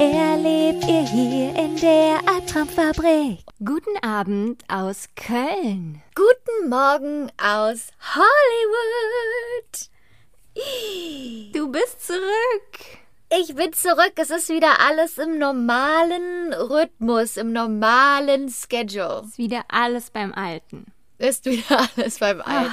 erlebt ihr hier in der Albtraumfabrik. Guten Abend aus Köln. Guten Morgen aus Hollywood. Du bist zurück. Ich bin zurück. Es ist wieder alles im normalen Rhythmus, im normalen Schedule. Ist wieder alles beim Alten. Ist wieder alles beim Alten,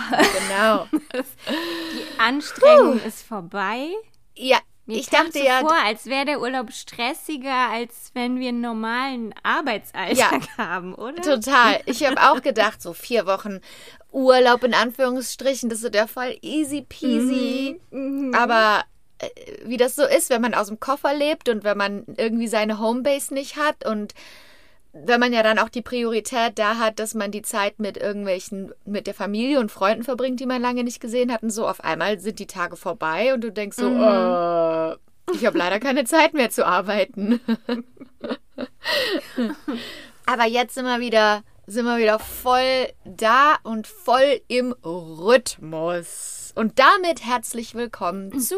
genau. Die Anstrengung ist vorbei. Ja, Mir ich dachte so ja, vor, als wäre der Urlaub stressiger, als wenn wir einen normalen Arbeitsalltag Ja. haben, oder? total. Ich habe auch gedacht, so vier Wochen Urlaub in Anführungsstrichen, das ist der Fall easy peasy. Aber äh, wie das so ist, wenn man aus dem Koffer lebt und wenn man irgendwie seine Homebase nicht hat und wenn man ja dann auch die Priorität da hat, dass man die Zeit mit irgendwelchen, mit der Familie und Freunden verbringt, die man lange nicht gesehen hat und so, auf einmal sind die Tage vorbei und du denkst so, äh, ich habe leider keine Zeit mehr zu arbeiten. Aber jetzt sind wir wieder, sind wir wieder voll da und voll im Rhythmus. Und damit herzlich willkommen zu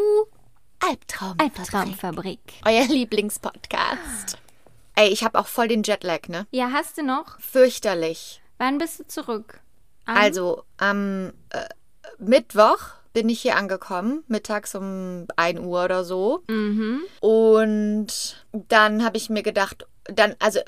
Albtraum. Albtraumfabrik. Euer Lieblingspodcast. Ey, ich habe auch voll den Jetlag, ne? Ja, hast du noch? Fürchterlich. Wann bist du zurück? Am- Also, am äh, Mittwoch bin ich hier angekommen, mittags um 1 Uhr oder so. Mhm. Und dann habe ich mir gedacht, dann, also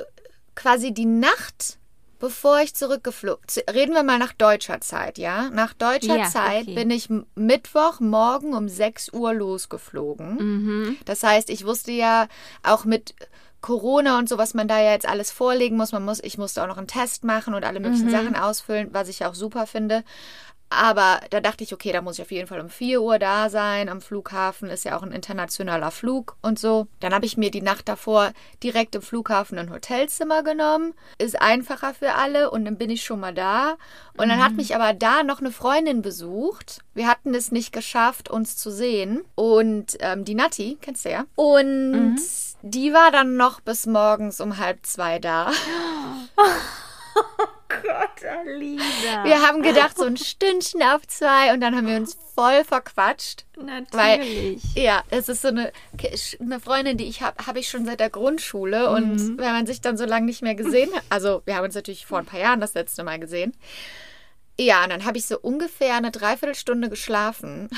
quasi die Nacht, bevor ich zurückgeflogen, reden wir mal nach deutscher Zeit, ja? Nach deutscher Ja, Zeit okay. bin ich m- Mittwoch morgen um 6 Uhr losgeflogen. Mhm. Das heißt, ich wusste ja auch mit Corona und so, was man da ja jetzt alles vorlegen muss. Man muss, ich musste auch noch einen Test machen und alle möglichen Sachen ausfüllen, was ich auch super finde. Aber da dachte ich, okay, da muss ich auf jeden Fall um 4 Uhr da sein. Am Flughafen ist ja auch ein internationaler Flug und so. Dann habe ich mir die Nacht davor direkt im Flughafen ein Hotelzimmer genommen. Ist einfacher für alle und dann bin ich schon mal da. Und dann hat mich aber da noch eine Freundin besucht. Wir hatten es nicht geschafft, uns zu sehen. Und ähm, die Nati, kennst du ja. Und die war dann noch bis morgens um halb zwei da. Gott, Alina. Wir haben gedacht, so ein Stündchen auf zwei und dann haben wir uns voll verquatscht. Natürlich. Ja, es ist so eine, eine Freundin, die ich habe, habe ich schon seit der Grundschule. Und wenn man sich dann so lange nicht mehr gesehen hat, also wir haben uns natürlich vor ein paar Jahren das letzte Mal gesehen. Ja, und dann habe ich so ungefähr eine Dreiviertelstunde geschlafen,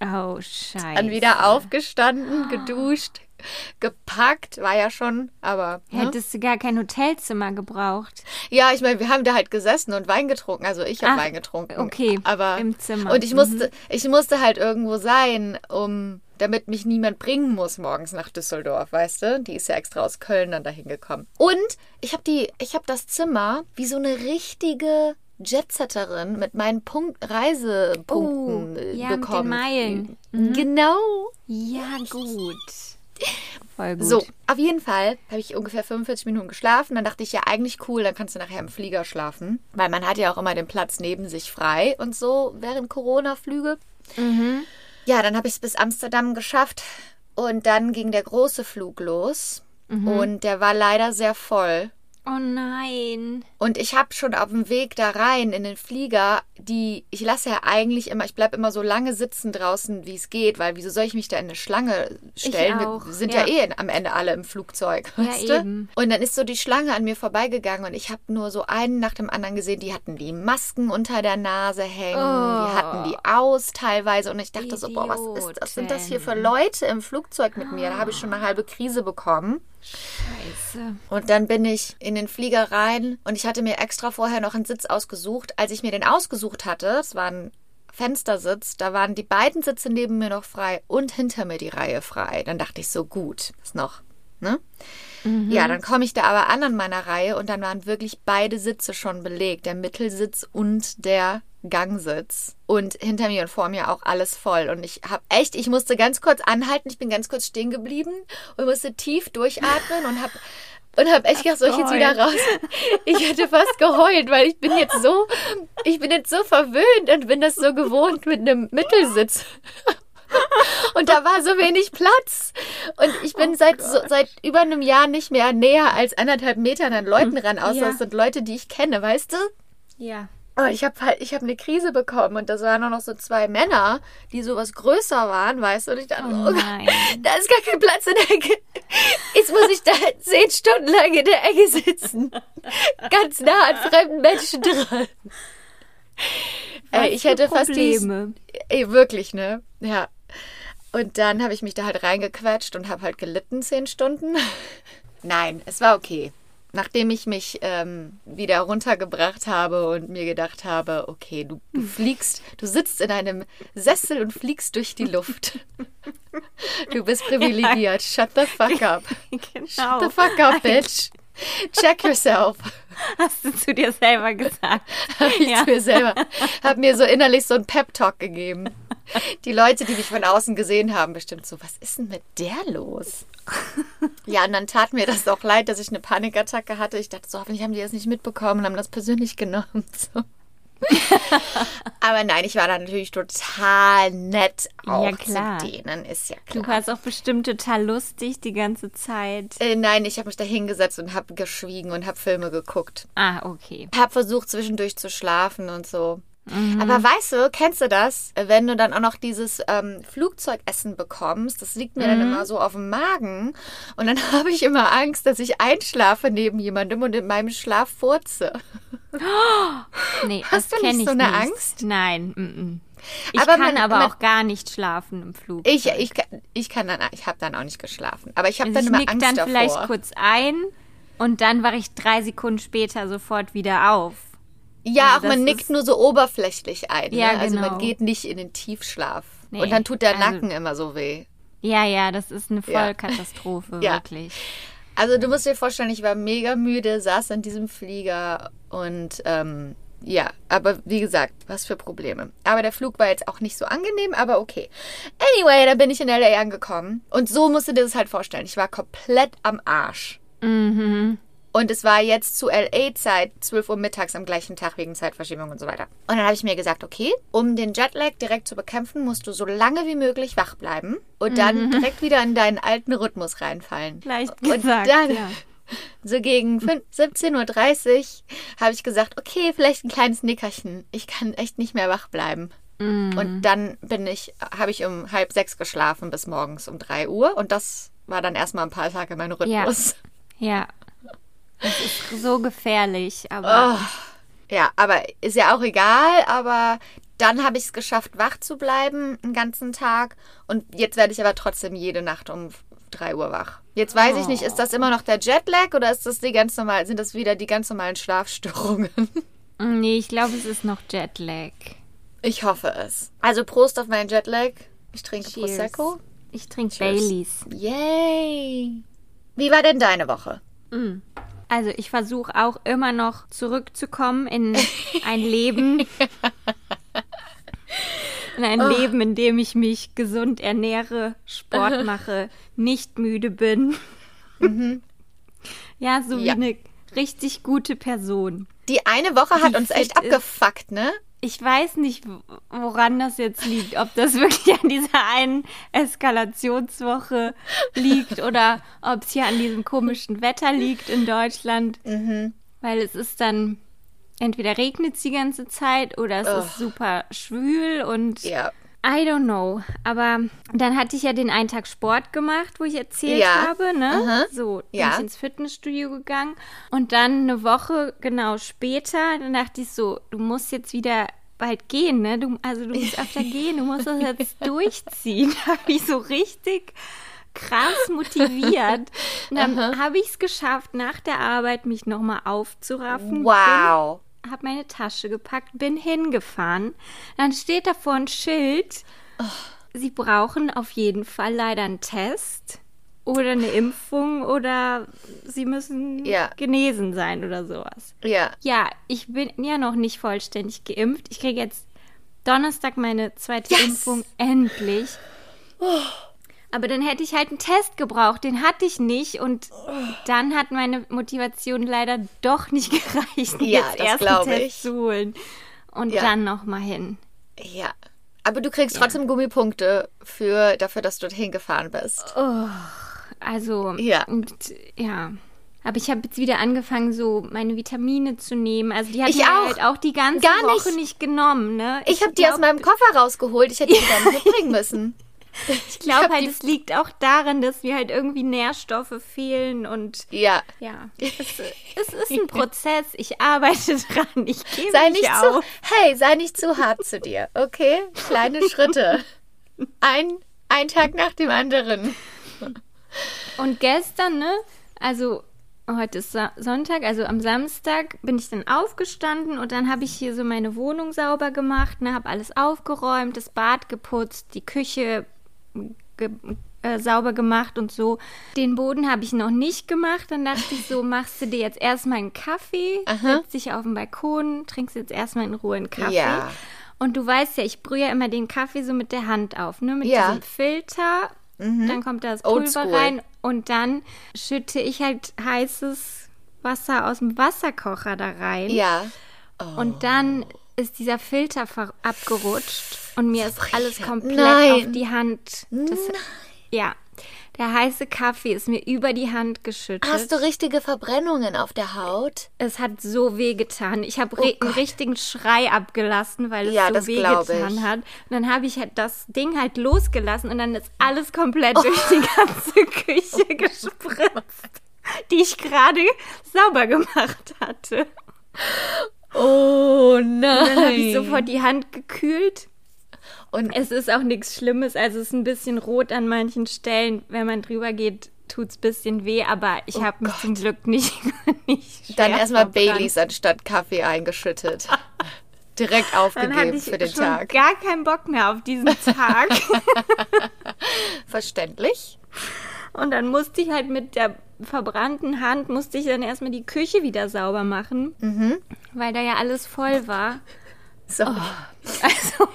oh, scheiße. dann wieder aufgestanden, geduscht, gepackt, war ja schon, aber. Ne? Hättest du gar kein Hotelzimmer gebraucht. Ja, ich meine, wir haben da halt gesessen und Wein getrunken. Also ich habe Wein getrunken. okay, aber im Zimmer. Und ich musste, ich musste halt irgendwo sein, um damit mich niemand bringen muss morgens nach Düsseldorf, weißt du? Die ist ja extra aus Köln dann dahin gekommen. Und ich habe die, ich habe das Zimmer wie so eine richtige Jetsetterin mit meinen Punkt Reisepunkten Oh, äh, ja, mit den bekommen. Meilen. Genau. Ja, gut. So, auf jeden Fall habe ich ungefähr 45 Minuten geschlafen. Dann dachte ich ja eigentlich cool, dann kannst du nachher im Flieger schlafen. Weil man hat ja auch immer den Platz neben sich frei und so während Corona-Flüge. Ja, dann habe ich es bis Amsterdam geschafft. Und dann ging der große Flug los. Und der war leider sehr voll. Oh nein. Und ich habe schon auf dem Weg da rein in den Flieger, die, ich lasse ja eigentlich immer, ich bleib immer so lange sitzen draußen, wie es geht, weil wieso soll ich mich da in eine Schlange stellen? Wir sind ja, ja. eh am Ende alle im Flugzeug, Ja, weißt du? eben. Und dann ist so die Schlange an mir vorbeigegangen und ich habe nur so einen nach dem anderen gesehen, die hatten die Masken unter der Nase hängen, die Oh. hatten die aus teilweise und ich dachte so, boah, was ist das? sind das hier für Leute im Flugzeug mit mir? Da habe ich schon eine halbe Krise bekommen. Scheiße. Und dann bin ich in den Flieger rein und ich hatte mir extra vorher noch einen Sitz ausgesucht. Als ich mir den ausgesucht hatte, es war ein Fenstersitz, da waren die beiden Sitze neben mir noch frei und hinter mir die Reihe frei. Dann dachte ich so, gut, ist noch, ne? Ja, dann komme ich da aber an an meiner Reihe und dann waren wirklich beide Sitze schon belegt, der Mittelsitz und der Gangsitz. Und hinter mir und vor mir auch alles voll. Und ich habe echt, ich musste ganz kurz anhalten, ich bin ganz kurz stehen geblieben und musste tief durchatmen und habe Und habe echt gedacht, soll ich jetzt wieder raus? Ich hätte fast geheult, weil ich bin jetzt so, ich bin jetzt so verwöhnt und bin das so gewohnt mit einem Mittelsitz. Und da war so wenig Platz. Und ich bin Oh seit, so, seit über einem Jahr nicht mehr näher als anderthalb Metern an Leuten ran, außer Ja. es sind Leute, die ich kenne, weißt du? Ja. Aber ich habe halt, ich habe eine Krise bekommen und das waren auch noch so zwei Männer, die sowas größer waren, weißt du? Und ich dachte, Oh oh, Gott, nein. da ist gar kein Platz in der Ecke. Jetzt muss ich da zehn Stunden lang in der Ecke sitzen. Ganz nah an fremden Menschen dran. Ey, ich für hätte fast die, Probleme. Ey, wirklich, ne? Ja. Und dann habe ich mich da halt reingequetscht und habe halt gelitten zehn Stunden. Nein, es war okay. Nachdem ich mich ähm, wieder runtergebracht habe und mir gedacht habe, okay, du, du fliegst, du sitzt in einem Sessel und fliegst durch die Luft. Du bist privilegiert. Shut the fuck up. Shut Genau. the fuck up, bitch. Check yourself. Hast du zu dir selber gesagt. Habe ich Ja. zu mir selber. Habe mir so innerlich so einen Pep-Talk gegeben. Die Leute, die mich von außen gesehen haben, bestimmt so, was ist denn mit der los? Ja, und dann tat mir das auch leid, dass ich eine Panikattacke hatte. Ich dachte so, hoffentlich haben die das nicht mitbekommen und haben das persönlich genommen. So. Aber nein, ich war da natürlich total nett auch Ja, klar. zu denen, ist ja Du klar. warst auch bestimmt total lustig die ganze Zeit. Äh, nein, ich habe mich da hingesetzt und habe geschwiegen und habe Filme geguckt. Ah, okay. Hab versucht zwischendurch zu schlafen und so. Aber weißt du, kennst du das? Wenn du dann auch noch dieses ähm, Flugzeugessen bekommst, das liegt mir dann immer so auf dem Magen. Und dann habe ich immer Angst, dass ich einschlafe neben jemandem und in meinem Schlaf furze. Nee, Hast das du nicht so eine nicht. Angst? Nein. Mm -mm. Ich Aber kann man- aber man- auch gar nicht schlafen im Flug. Ich, ich, kann- ich kann dann, ich habe dann auch nicht geschlafen. Aber ich habe also dann ich immer Angst dann davor. vielleicht kurz ein und dann wache ich drei Sekunden später sofort wieder auf. Ja, also auch man nickt nur so oberflächlich ein. Ja, ne? Also man genau. geht nicht in den Tiefschlaf. Nee, und dann tut der also- Nacken immer so weh. Ja, ja, das ist eine. Vollkatastrophe, Ja. wirklich. Also du musst dir vorstellen, ich war mega müde, saß in diesem Flieger und ähm, ja, aber wie gesagt, was für Probleme. Aber der Flug war jetzt auch nicht so angenehm, aber okay. Anyway, dann bin ich in LA angekommen und so musst du dir das halt vorstellen. Ich war komplett am Arsch. Mhm. Und es war jetzt zu LA-Zeit, 12 Uhr mittags am gleichen Tag wegen Zeitverschiebung und so weiter. Und dann habe ich mir gesagt, okay, um den Jetlag direkt zu bekämpfen, musst du so lange wie möglich wach bleiben und dann direkt wieder in deinen alten Rhythmus reinfallen. Leicht Und gesagt, dann, ja. so gegen fün- 17.30 Uhr habe ich gesagt, okay, vielleicht ein kleines Nickerchen. Ich kann echt nicht mehr wach bleiben. Mhm. Und dann bin ich, habe ich um halb sechs geschlafen bis morgens um drei Uhr. Und das war dann erstmal ein paar Tage mein Rhythmus. Ja. Das ist so gefährlich, aber Oh, ja, aber ist ja auch egal. Aber dann habe ich es geschafft, wach zu bleiben einen ganzen Tag. Und jetzt werde ich aber trotzdem jede Nacht um 3 Uhr wach. Jetzt weiß ich nicht, ist das immer noch der Jetlag oder ist das die ganz normal, sind das wieder die ganz normalen Schlafstörungen? nee, ich glaube, es ist noch Jetlag. Ich hoffe es. Also Prost auf meinen Jetlag. Ich trinke Cheers. Prosecco. Ich trinke Cheers. Baileys. Yay. Wie war denn deine Woche? Also ich versuche auch immer noch zurückzukommen in ein Leben. In ein Leben, in dem ich mich gesund ernähre, Sport mache, nicht müde bin. Ja, so wie Ja. eine richtig gute Person. Die eine Woche hat Die uns echt abgefuckt, ne? Ich weiß nicht, wo- woran das jetzt liegt. Ob das wirklich an dieser einen Eskalationswoche liegt oder ob es hier an diesem komischen Wetter liegt in Deutschland. Weil es ist dann, entweder regnet es die ganze Zeit oder es ist super schwül und Ja. I don't know. Aber dann hatte ich ja den einen Tag Sport gemacht, wo ich erzählt Ja. habe, ne? Aha. So, bin Ja. ich ins Fitnessstudio gegangen. Und dann eine Woche genau später, dann dachte ich so, du musst jetzt wieder bald gehen, ne? Du, also du musst öfter gehen, du musst das jetzt durchziehen. Da habe ich so richtig krass motiviert. Und dann habe ich es geschafft, nach der Arbeit mich nochmal aufzuraffen. Wow. Habe meine Tasche gepackt, bin hingefahren. Dann steht davor ein Schild. Sie brauchen auf jeden Fall leider einen Test oder eine Impfung oder sie müssen Ja. genesen sein oder sowas. Ja. Ja, ich bin ja noch nicht vollständig geimpft. Ich kriege jetzt Donnerstag meine zweite Yes! Impfung endlich. Aber dann hätte ich halt einen Test gebraucht, den hatte ich nicht und dann hat meine Motivation leider doch nicht gereicht, Ja, jetzt das erst einen ich. Test zu holen und Ja. dann noch mal hin. Ja. Aber du kriegst trotzdem Gummipunkte für, dafür, dass du dorthin gefahren bist. Also, Ja. und, ja. Aber ich habe jetzt wieder angefangen, so meine Vitamine zu nehmen. Also die hatte Ich ich auch. halt auch die ganze Gar Woche nicht. nicht genommen, ne? Ich habe die aus meinem Koffer rausgeholt. Ich hätte die nicht mitbringen müssen. Ich glaube halt, es liegt auch daran, dass mir halt irgendwie Nährstoffe fehlen und Ja. ja, es, es ist ein Prozess. Ich arbeite dran. Ich gebe Sei nicht auf. zu, hey, sei nicht zu hart zu dir, okay? Kleine Schritte. Ein, ein Tag nach dem anderen. Und gestern, ne, also heute ist Sonntag, also am Samstag bin ich dann aufgestanden und dann habe ich hier so meine Wohnung sauber gemacht, ne, habe alles aufgeräumt, das Bad geputzt, die Küche ge äh, sauber gemacht und so. Den Boden habe ich noch nicht gemacht. Dann dachte ich so, machst du dir jetzt erstmal einen Kaffee, setzt dich auf den Balkon, trinkst jetzt erstmal in Ruhe einen Kaffee. Ja. Und du weißt ja, ich brühe ja immer den Kaffee so mit der Hand auf, ne? Mit Ja. diesem Filter. Dann kommt da das Pulver rein und dann schütte ich halt heißes Wasser aus dem Wasserkocher da rein. Ja. Und dann ist dieser Filter abgerutscht und mir ist alles komplett Nein. auf die Hand. Das, Ja. Der heiße Kaffee ist mir über die Hand geschüttet. Hast du richtige Verbrennungen auf der Haut? es hat so weh getan. Ich habe re einen richtigen Schrei abgelassen, weil es Ja, so das weh glaub getan ich. hat. Und dann habe ich halt das Ding halt losgelassen und dann ist alles komplett durch die ganze Küche gespritzt, die ich gerade sauber gemacht hatte. Oh Dann habe ich nein. sofort die Hand gekühlt. Und Es ist auch nichts Schlimmes, also es ist ein bisschen rot an manchen Stellen. Wenn man drüber geht, tut es ein bisschen weh, aber ich habe mich zum Glück nicht, nicht Oh dann erstmal. Baileys anstatt Kaffee eingeschüttet. Direkt aufgegeben ich für den schon Tag. gar keinen Bock mehr auf diesen Tag. Verständlich. Und dann musste ich halt mit der verbrannten Hand, musste ich dann erstmal die Küche wieder sauber machen, Mhm. weil da ja alles voll war. So, Also,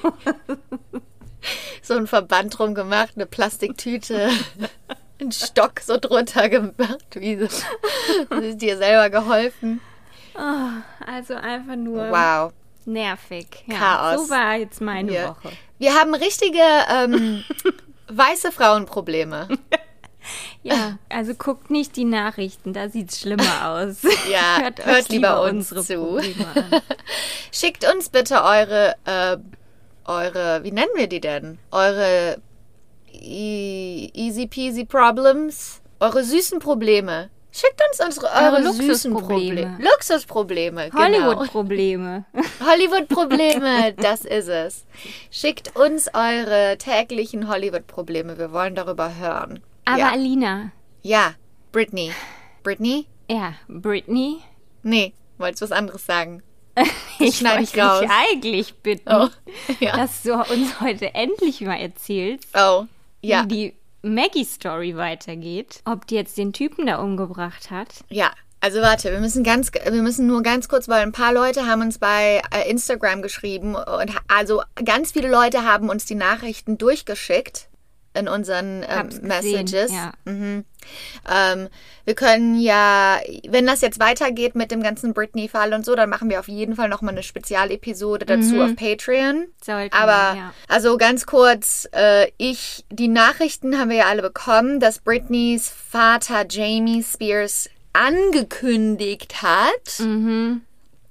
so ein Verband drum gemacht, eine Plastiktüte, einen Stock so drunter gemacht. Wie so. Das ist dir selber geholfen. also einfach nur Wow. nervig. Ja, Chaos. So war jetzt meine Wir, Woche. wir haben richtige ähm, weiße Frauenprobleme. Ja, also guckt nicht die Nachrichten, da sieht's schlimmer aus. Ja, hört, hört lieber lieber uns unsere zu. Schickt uns bitte eure, äh, eure, wie nennen wir die denn? Eure e easy peasy Problems, eure süßen Probleme. Schickt uns unsere, eure, Eure Luxusprobleme. Probleme. Luxusprobleme, genau. Hollywood-Probleme. Hollywood-Probleme, das ist es. Schickt uns eure täglichen Hollywood-Probleme. Wir wollen darüber hören. Aber ja. Alina, ja, Britney. Britney? ja, Britney, Nee, wolltest was anderes sagen. ich schneide ich raus. dich eigentlich bitten, Oh, ja. dass du uns heute endlich mal erzählst, Oh, ja. wie die Maggie-Story weitergeht. Ob die jetzt den Typen da umgebracht hat. Ja, also warte, wir müssen ganz, wir müssen nur ganz kurz, weil ein paar Leute haben uns bei äh, Instagram geschrieben und also ganz viele Leute haben uns die Nachrichten durchgeschickt in unseren ähm, Messages. ja. Mhm. Ähm, wir können ja, wenn das jetzt weitergeht mit dem ganzen Britney-Fall und so, dann machen wir auf jeden Fall nochmal eine Spezialepisode dazu auf Patreon. Sollten Aber wir, ja. also ganz kurz, äh, ich, die Nachrichten haben wir ja alle bekommen, dass Britneys Vater Jamie Spears angekündigt hat, Mhm.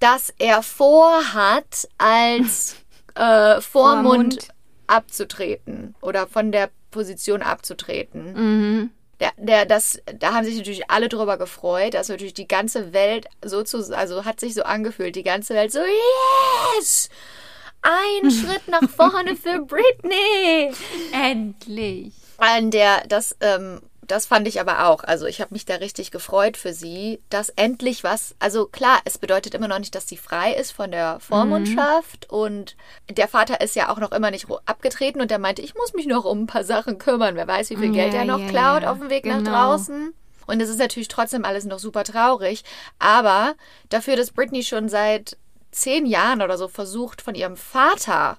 dass er vorhat, als äh, Vormund Vormund. abzutreten oder von der Position abzutreten. Mhm. Der, der, das, da haben sich natürlich alle drüber gefreut, dass natürlich die ganze Welt so zu, also hat sich so angefühlt, die ganze Welt so, yes! Ein Schritt nach vorne für Britney! Endlich. An der, das, ähm, das fand ich aber auch. Also ich habe mich da richtig gefreut für sie, dass endlich was, also klar, es bedeutet immer noch nicht, dass sie frei ist von der Vormundschaft und der Vater ist ja auch noch immer nicht abgetreten und der meinte, ich muss mich noch um ein paar Sachen kümmern. Wer weiß, wie viel Geld Ja, er noch ja, klaut ja. auf dem Weg nach Genau. draußen. Und es ist natürlich trotzdem alles noch super traurig. Aber dafür, dass Britney schon seit zehn Jahren oder so versucht, von ihrem Vater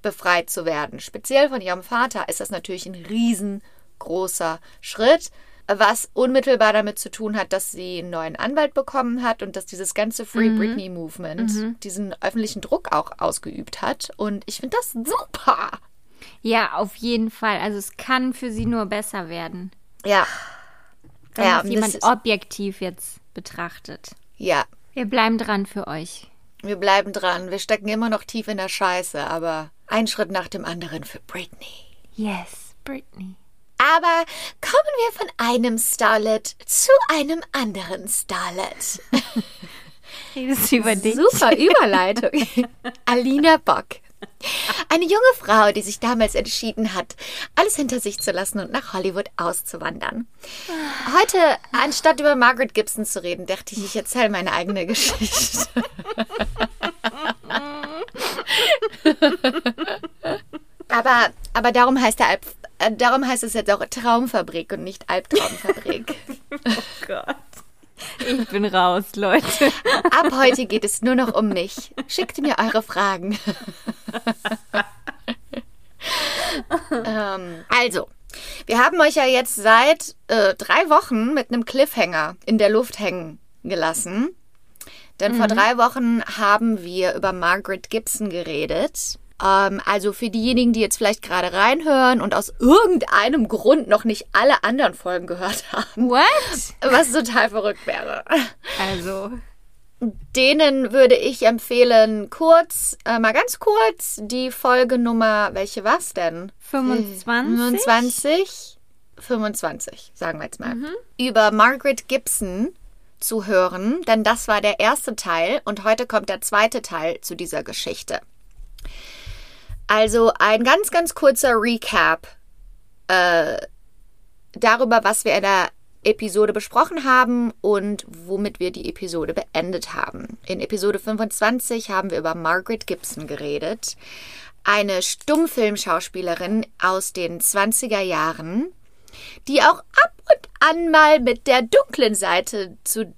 befreit zu werden, speziell von ihrem Vater, ist das natürlich ein riesen großer Schritt, was unmittelbar damit zu tun hat, dass sie einen neuen Anwalt bekommen hat und dass dieses ganze Free Britney Movement diesen öffentlichen Druck auch ausgeübt hat. Und ich finde das super. Ja, auf jeden Fall. Also es kann für sie nur besser werden. Ja. Wenn Ja, jemand objektiv jetzt betrachtet. Ja. Wir bleiben dran für euch. Wir bleiben dran. Wir stecken immer noch tief in der Scheiße, aber ein Schritt nach dem anderen für Britney. Yes, Britney. Aber kommen wir von einem Starlet zu einem anderen Starlet. Redest du über dich? Super Überleitung. Alina Bock. Eine junge Frau, die sich damals entschieden hat, alles hinter sich zu lassen und nach Hollywood auszuwandern. Heute, anstatt über Margaret Gibson zu reden, dachte ich, ich erzähle meine eigene Geschichte. aber, aber darum heißt der Alp, darum heißt es jetzt auch Traumfabrik und nicht Albtraumfabrik. Gott. Ich bin raus, Leute. Ab heute geht es nur noch um mich. Schickt mir eure Fragen. ähm, also, wir haben euch ja jetzt seit äh, drei Wochen mit einem Cliffhanger in der Luft hängen gelassen. Denn vor drei Wochen haben wir über Margaret Gibson geredet. Ähm, also für diejenigen, die jetzt vielleicht gerade reinhören und aus irgendeinem Grund noch nicht alle anderen Folgen gehört haben, What? was total verrückt wäre. Also, Denen würde ich empfehlen, kurz, äh, mal ganz kurz, die Folge Nummer, welche war's denn? 25? 25? 25, sagen wir jetzt mal. Über Margaret Gibson zu hören, denn das war der erste Teil und heute kommt der zweite Teil zu dieser Geschichte. Also ein ganz, ganz kurzer Recap äh, darüber, was wir in der Episode besprochen haben und womit wir die Episode beendet haben. In Episode 25 haben wir über Margaret Gibson geredet, eine Stummfilmschauspielerin aus den 20er Jahren, die auch ab und an mal mit der dunklen Seite zu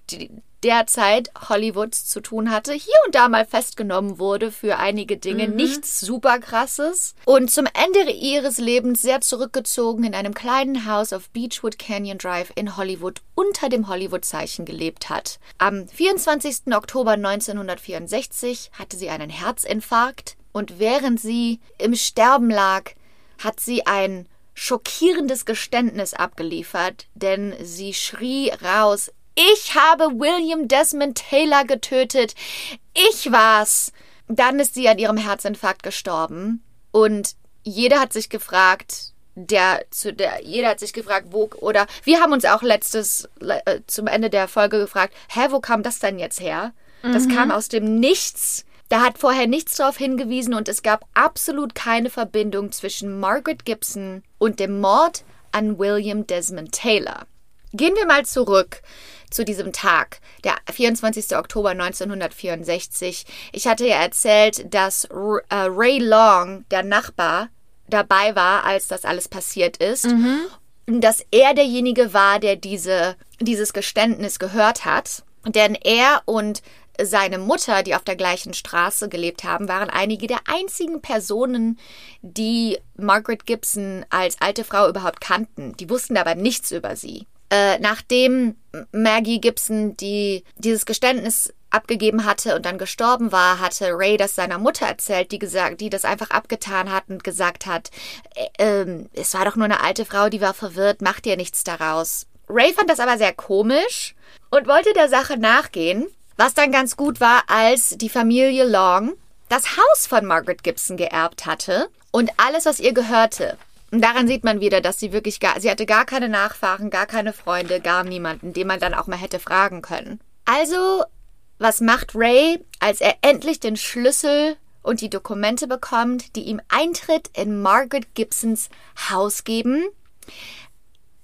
d- der Zeit Hollywoods zu tun hatte, hier und da mal festgenommen wurde für einige Dinge, nichts super krasses und zum Ende ihres Lebens sehr zurückgezogen in einem kleinen Haus auf Beechwood Canyon Drive in Hollywood unter dem Hollywood-Zeichen gelebt hat. Am 24. Oktober 1964 hatte sie einen Herzinfarkt und während sie im Sterben lag, hat sie ein schockierendes Geständnis abgeliefert, denn sie schrie raus, ich habe William Desmond Taylor getötet. Ich war's. Dann ist sie an ihrem Herzinfarkt gestorben. Und jeder hat sich gefragt, der zu der, jeder hat sich gefragt, wo, oder wir haben uns auch letztes, le- äh, zum Ende der Folge gefragt, hä, wo kam das denn jetzt her? Das kam aus dem Nichts. Da hat vorher nichts darauf hingewiesen und es gab absolut keine Verbindung zwischen Margaret Gibson und dem Mord an William Desmond Taylor. Gehen wir mal zurück zu diesem Tag, der 24. Oktober 1964. Ich hatte ja erzählt, dass äh, Ray Long, der Nachbar, dabei war, als das alles passiert ist. Und dass er derjenige war, der diese, dieses Geständnis gehört hat. Denn er und seine Mutter, die auf der gleichen Straße gelebt haben, waren einige der einzigen Personen, die Margaret Gibson als alte Frau überhaupt kannten. Die wussten aber nichts über sie. Äh, nachdem Maggie Gibson die, dieses Geständnis abgegeben hatte und dann gestorben war, hatte Ray das seiner Mutter erzählt, die gesagt, die das einfach abgetan hat und gesagt hat, äh, ähm, es war doch nur eine alte Frau, die war verwirrt, mach dir nichts daraus. Ray fand das aber sehr komisch und wollte der Sache nachgehen, was dann ganz gut war, als die Familie Long das Haus von Margaret Gibson geerbt hatte und alles, was ihr gehörte. Und daran sieht man wieder, dass sie wirklich gar, sie hatte gar keine Nachfahren, gar keine Freunde, gar niemanden, den man dann auch mal hätte fragen können. Also, was macht Ray, als er endlich den Schlüssel und die Dokumente bekommt, die ihm Eintritt in Margaret Gibsons Haus geben?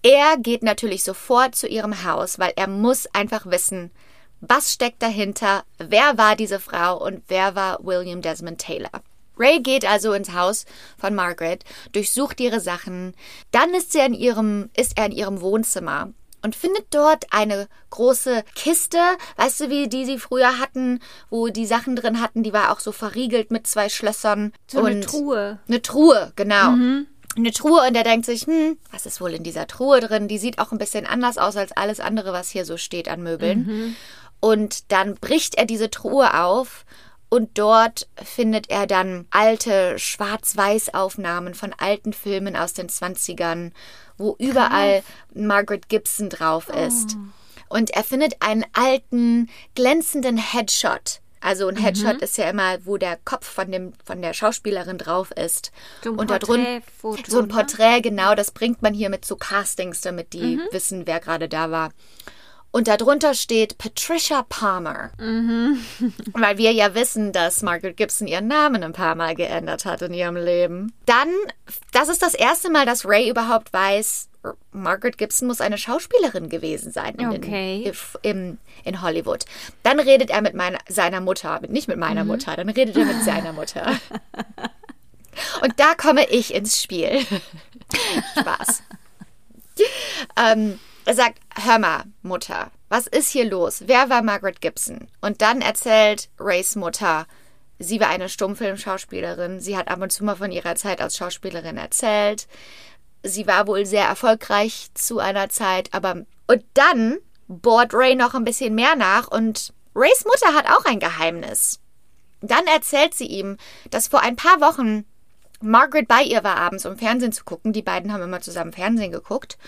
Er geht natürlich sofort zu ihrem Haus, weil er muss einfach wissen, was steckt dahinter, wer war diese Frau und wer war William Desmond Taylor. Ray geht also ins Haus von Margaret, durchsucht ihre Sachen, dann ist, sie in ihrem, ist er in ihrem Wohnzimmer und findet dort eine große Kiste, weißt du, wie die sie früher hatten, wo die Sachen drin hatten, die war auch so verriegelt mit zwei Schlössern. So und eine Truhe. Eine Truhe, genau. eine Truhe und er denkt sich, hm, was ist wohl in dieser Truhe drin? Die sieht auch ein bisschen anders aus als alles andere, was hier so steht an Möbeln. Und dann bricht er diese Truhe auf und dort findet er dann alte Schwarz-Weiß-Aufnahmen von alten Filmen aus den 20ern, wo überall Margaret Gibson drauf ist. Und er findet einen alten, glänzenden Headshot. Also ein Headshot ist ja immer, wo der Kopf von, dem, von der Schauspielerin drauf ist. So ein und da drun- Porträtfoto, So ein ne? Porträt, genau. Das bringt man hier mit so Castings, damit die wissen, wer gerade da war. Und darunter steht Patricia Palmer. Weil wir ja wissen, dass Margaret Gibson ihren Namen ein paar Mal geändert hat in ihrem Leben. Dann, das ist das erste Mal, dass Ray überhaupt weiß, Margaret Gibson muss eine Schauspielerin gewesen sein in, Okay. den, im, in Hollywood. Dann redet er mit meiner, seiner Mutter, mit, nicht mit meiner Mutter, dann redet er mit seiner Mutter. Und da komme ich ins Spiel. Spaß. ähm, er sagt, hör mal, Mutter, was ist hier los? Wer war Margaret Gibson? Und dann erzählt Rays Mutter, sie war eine Stummfilmschauspielerin. Sie hat ab und zu mal von ihrer Zeit als Schauspielerin erzählt. Sie war wohl sehr erfolgreich zu einer Zeit, aber und dann bohrt Ray noch ein bisschen mehr nach und Rays Mutter hat auch ein Geheimnis. Dann erzählt sie ihm, dass vor ein paar Wochen Margaret bei ihr war abends, um Fernsehen zu gucken. Die beiden haben immer zusammen Fernsehen geguckt.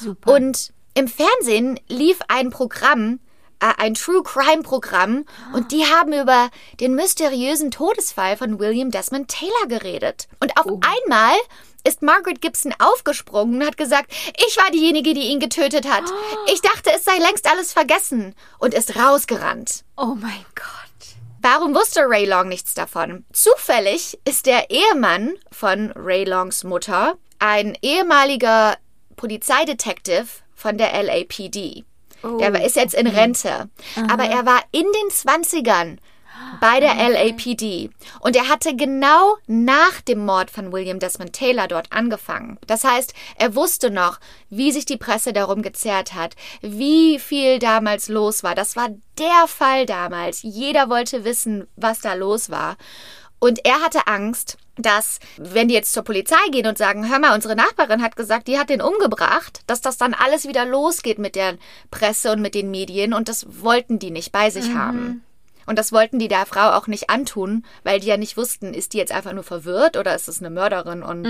Super. Und im Fernsehen lief ein Programm, äh, ein True Crime Programm, und die haben über den mysteriösen Todesfall von William Desmond Taylor geredet. Und auf einmal ist Margaret Gibson aufgesprungen und hat gesagt, ich war diejenige, die ihn getötet hat. Ich dachte, es sei längst alles vergessen und ist rausgerannt. oh mein Gott. Warum wusste Ray Long nichts davon? Zufällig ist der Ehemann von Ray Longs Mutter ein ehemaliger Polizeidetektiv von der LAPD. Der war- ist jetzt in Rente. Aber er war in den 20ern bei der LAPD. Und er hatte genau nach dem Mord von William Desmond Taylor dort angefangen. Das heißt, er wusste noch, wie sich die Presse darum gezerrt hat, wie viel damals los war. Das war der Fall damals. Jeder wollte wissen, was da los war. Und er hatte Angst, dass, wenn die jetzt zur Polizei gehen und sagen, hör mal, unsere Nachbarin hat gesagt, die hat den umgebracht, dass das dann alles wieder losgeht mit der Presse und mit den Medien. Und das wollten die nicht bei sich haben. Und das wollten die der Frau auch nicht antun, weil die ja nicht wussten, ist die jetzt einfach nur verwirrt oder ist es eine Mörderin? Und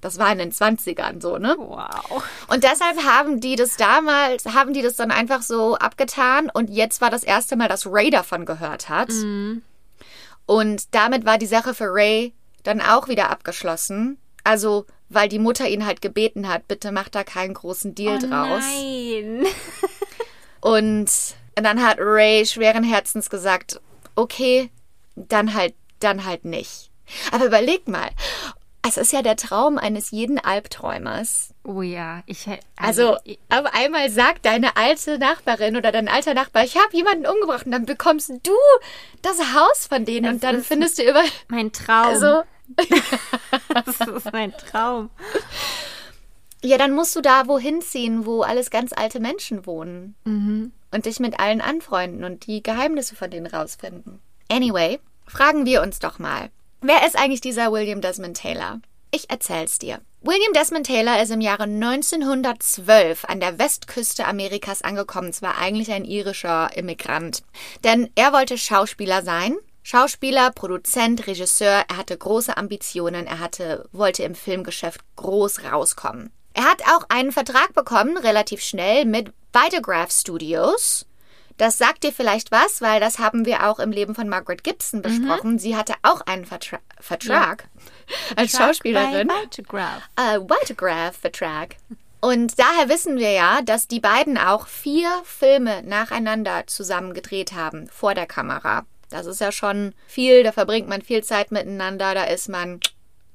das war in den 20ern so, ne? Wow. Und deshalb haben die das damals, haben die das dann einfach so abgetan und jetzt war das erste Mal, dass Ray davon gehört hat. Und damit war die Sache für Ray dann auch wieder abgeschlossen. Also, weil die Mutter ihn halt gebeten hat, bitte mach da keinen großen Deal Oh draus. nein. Und dann hat Ray schweren Herzens gesagt, okay, dann halt, dann halt nicht. Aber überleg mal, es ist ja der Traum eines jeden Albträumers. Oh ja, ich hätte. Also, auf einmal sagt deine alte Nachbarin oder dein alter Nachbar, ich habe jemanden umgebracht und dann bekommst du das Haus von denen und dann findest du über... mein Traum. Also, das ist mein Traum. ja, dann musst du da wohin ziehen, wo alles ganz alte Menschen wohnen. Und dich mit allen anfreunden und die Geheimnisse von denen rausfinden. Anyway, fragen wir uns doch mal. Wer ist eigentlich dieser William Desmond Taylor? Ich erzähl's dir. William Desmond Taylor ist im Jahre 1912 an der Westküste Amerikas angekommen. Es war eigentlich ein irischer Immigrant. Denn er wollte Schauspieler sein. Schauspieler, Produzent, Regisseur. Er hatte große Ambitionen. Er hatte, wollte im Filmgeschäft groß rauskommen. Er hat auch einen Vertrag bekommen, relativ schnell, mit Vitagraph Studios. Das sagt dir vielleicht was, weil das haben wir auch im Leben von Margaret Gibson besprochen. Sie hatte auch einen Vertra Vertrag als Schauspielerin. Bei Vitagraph. Äh, Vitagraph-Vertrag. Und daher wissen wir ja, dass die beiden auch vier Filme nacheinander zusammen gedreht haben vor der Kamera. Das ist ja schon viel, da verbringt man viel Zeit miteinander, da ist man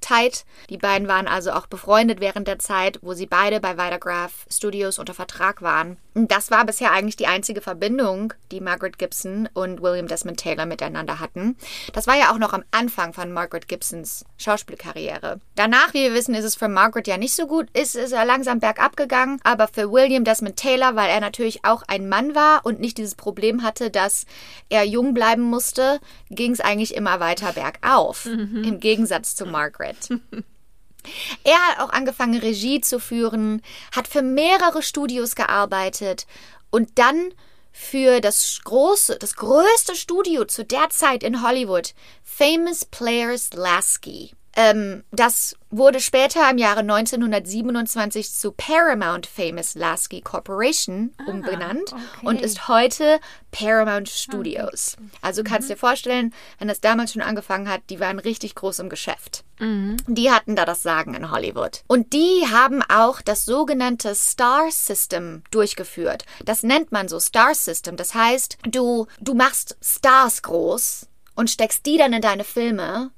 tight. Die beiden waren also auch befreundet während der Zeit, wo sie beide bei Vitagraph Studios unter Vertrag waren. Und das war bisher eigentlich die einzige Verbindung, die Margaret Gibson und William Desmond Taylor miteinander hatten. Das war ja auch noch am Anfang von Margaret Gibsons Schauspielkarriere. Danach, wie wir wissen, ist es für Margaret ja nicht so gut, ist es ja langsam bergab gegangen, aber für William Desmond Taylor, weil er natürlich auch ein Mann war und nicht dieses Problem hatte, dass er jung bleiben musste, ging es eigentlich immer weiter bergauf, im Gegensatz zu Margaret. Er hat auch angefangen, Regie zu führen, hat für mehrere Studios gearbeitet und dann für das große, das größte Studio zu der Zeit in Hollywood, Famous Players Lasky. Ähm, das wurde später im Jahre 1927 zu Paramount Famous Lasky Corporation Ah, umbenannt okay. und ist heute Paramount Studios. Also du kannst dir vorstellen, wenn das damals schon angefangen hat, die waren richtig groß im Geschäft. Die hatten da das Sagen in Hollywood. Und die haben auch das sogenannte Star System durchgeführt. Das nennt man so Star System. Das heißt, du, du machst Stars groß und steckst die dann in deine Filme.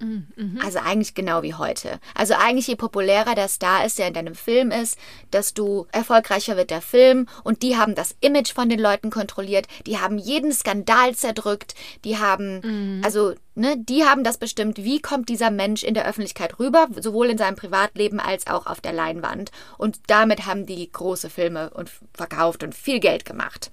Also eigentlich genau wie heute. Also eigentlich je populärer der Star ist, der in deinem Film ist, desto erfolgreicher wird der Film. Und die haben das Image von den Leuten kontrolliert. Die haben jeden Skandal zerdrückt. Die haben, also, ne, die haben das bestimmt, wie kommt dieser Mensch in der Öffentlichkeit rüber, sowohl in seinem Privatleben als auch auf der Leinwand. Und damit haben die große Filme und verkauft und viel Geld gemacht.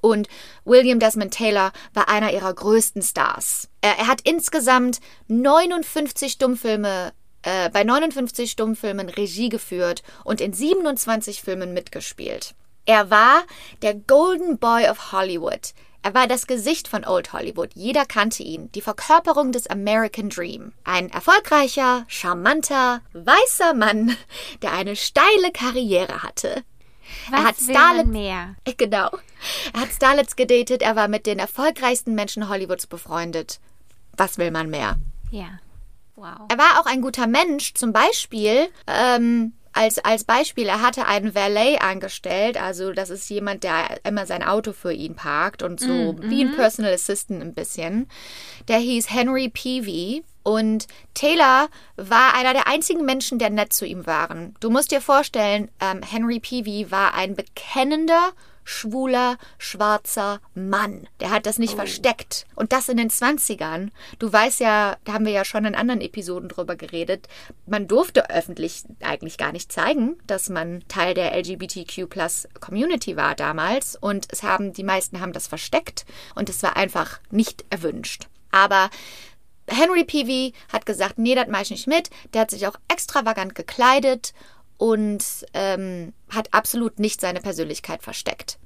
Und William Desmond Taylor war einer ihrer größten Stars. Er, er hat insgesamt 59 Stummfilme, äh, bei 59 Stummfilmen Regie geführt und in 27 Filmen mitgespielt. Er war der Golden Boy of Hollywood. Er war das Gesicht von Old Hollywood. Jeder kannte ihn. Die Verkörperung des American Dream. Ein erfolgreicher, charmanter, weißer Mann, der eine steile Karriere hatte. Was er hat will Starlet man mehr? Genau. Er hat Starlets gedatet, er war mit den erfolgreichsten Menschen Hollywoods befreundet. Was will man mehr? Ja. Wow. Er war auch ein guter Mensch, zum Beispiel, ähm, als, als Beispiel, er hatte einen Valet angestellt, also das ist jemand, der immer sein Auto für ihn parkt und so wie ein Personal Assistant ein bisschen. Der hieß Henry Peavy und Taylor war einer der einzigen Menschen, der nett zu ihm waren. Du musst dir vorstellen, ähm, Henry Peavy war ein bekennender, schwuler, schwarzer Mann. Der hat das nicht versteckt. Und das in den 20ern. Du weißt ja, da haben wir ja schon in anderen Episoden drüber geredet, man durfte öffentlich eigentlich gar nicht zeigen, dass man Teil der LGBTQ Community war damals. Und es haben, die meisten haben das versteckt und es war einfach nicht erwünscht. Aber Henry Peavy hat gesagt, nee, das mache ich nicht mit. Der hat sich auch extravagant gekleidet und ähm, hat absolut nicht seine Persönlichkeit versteckt.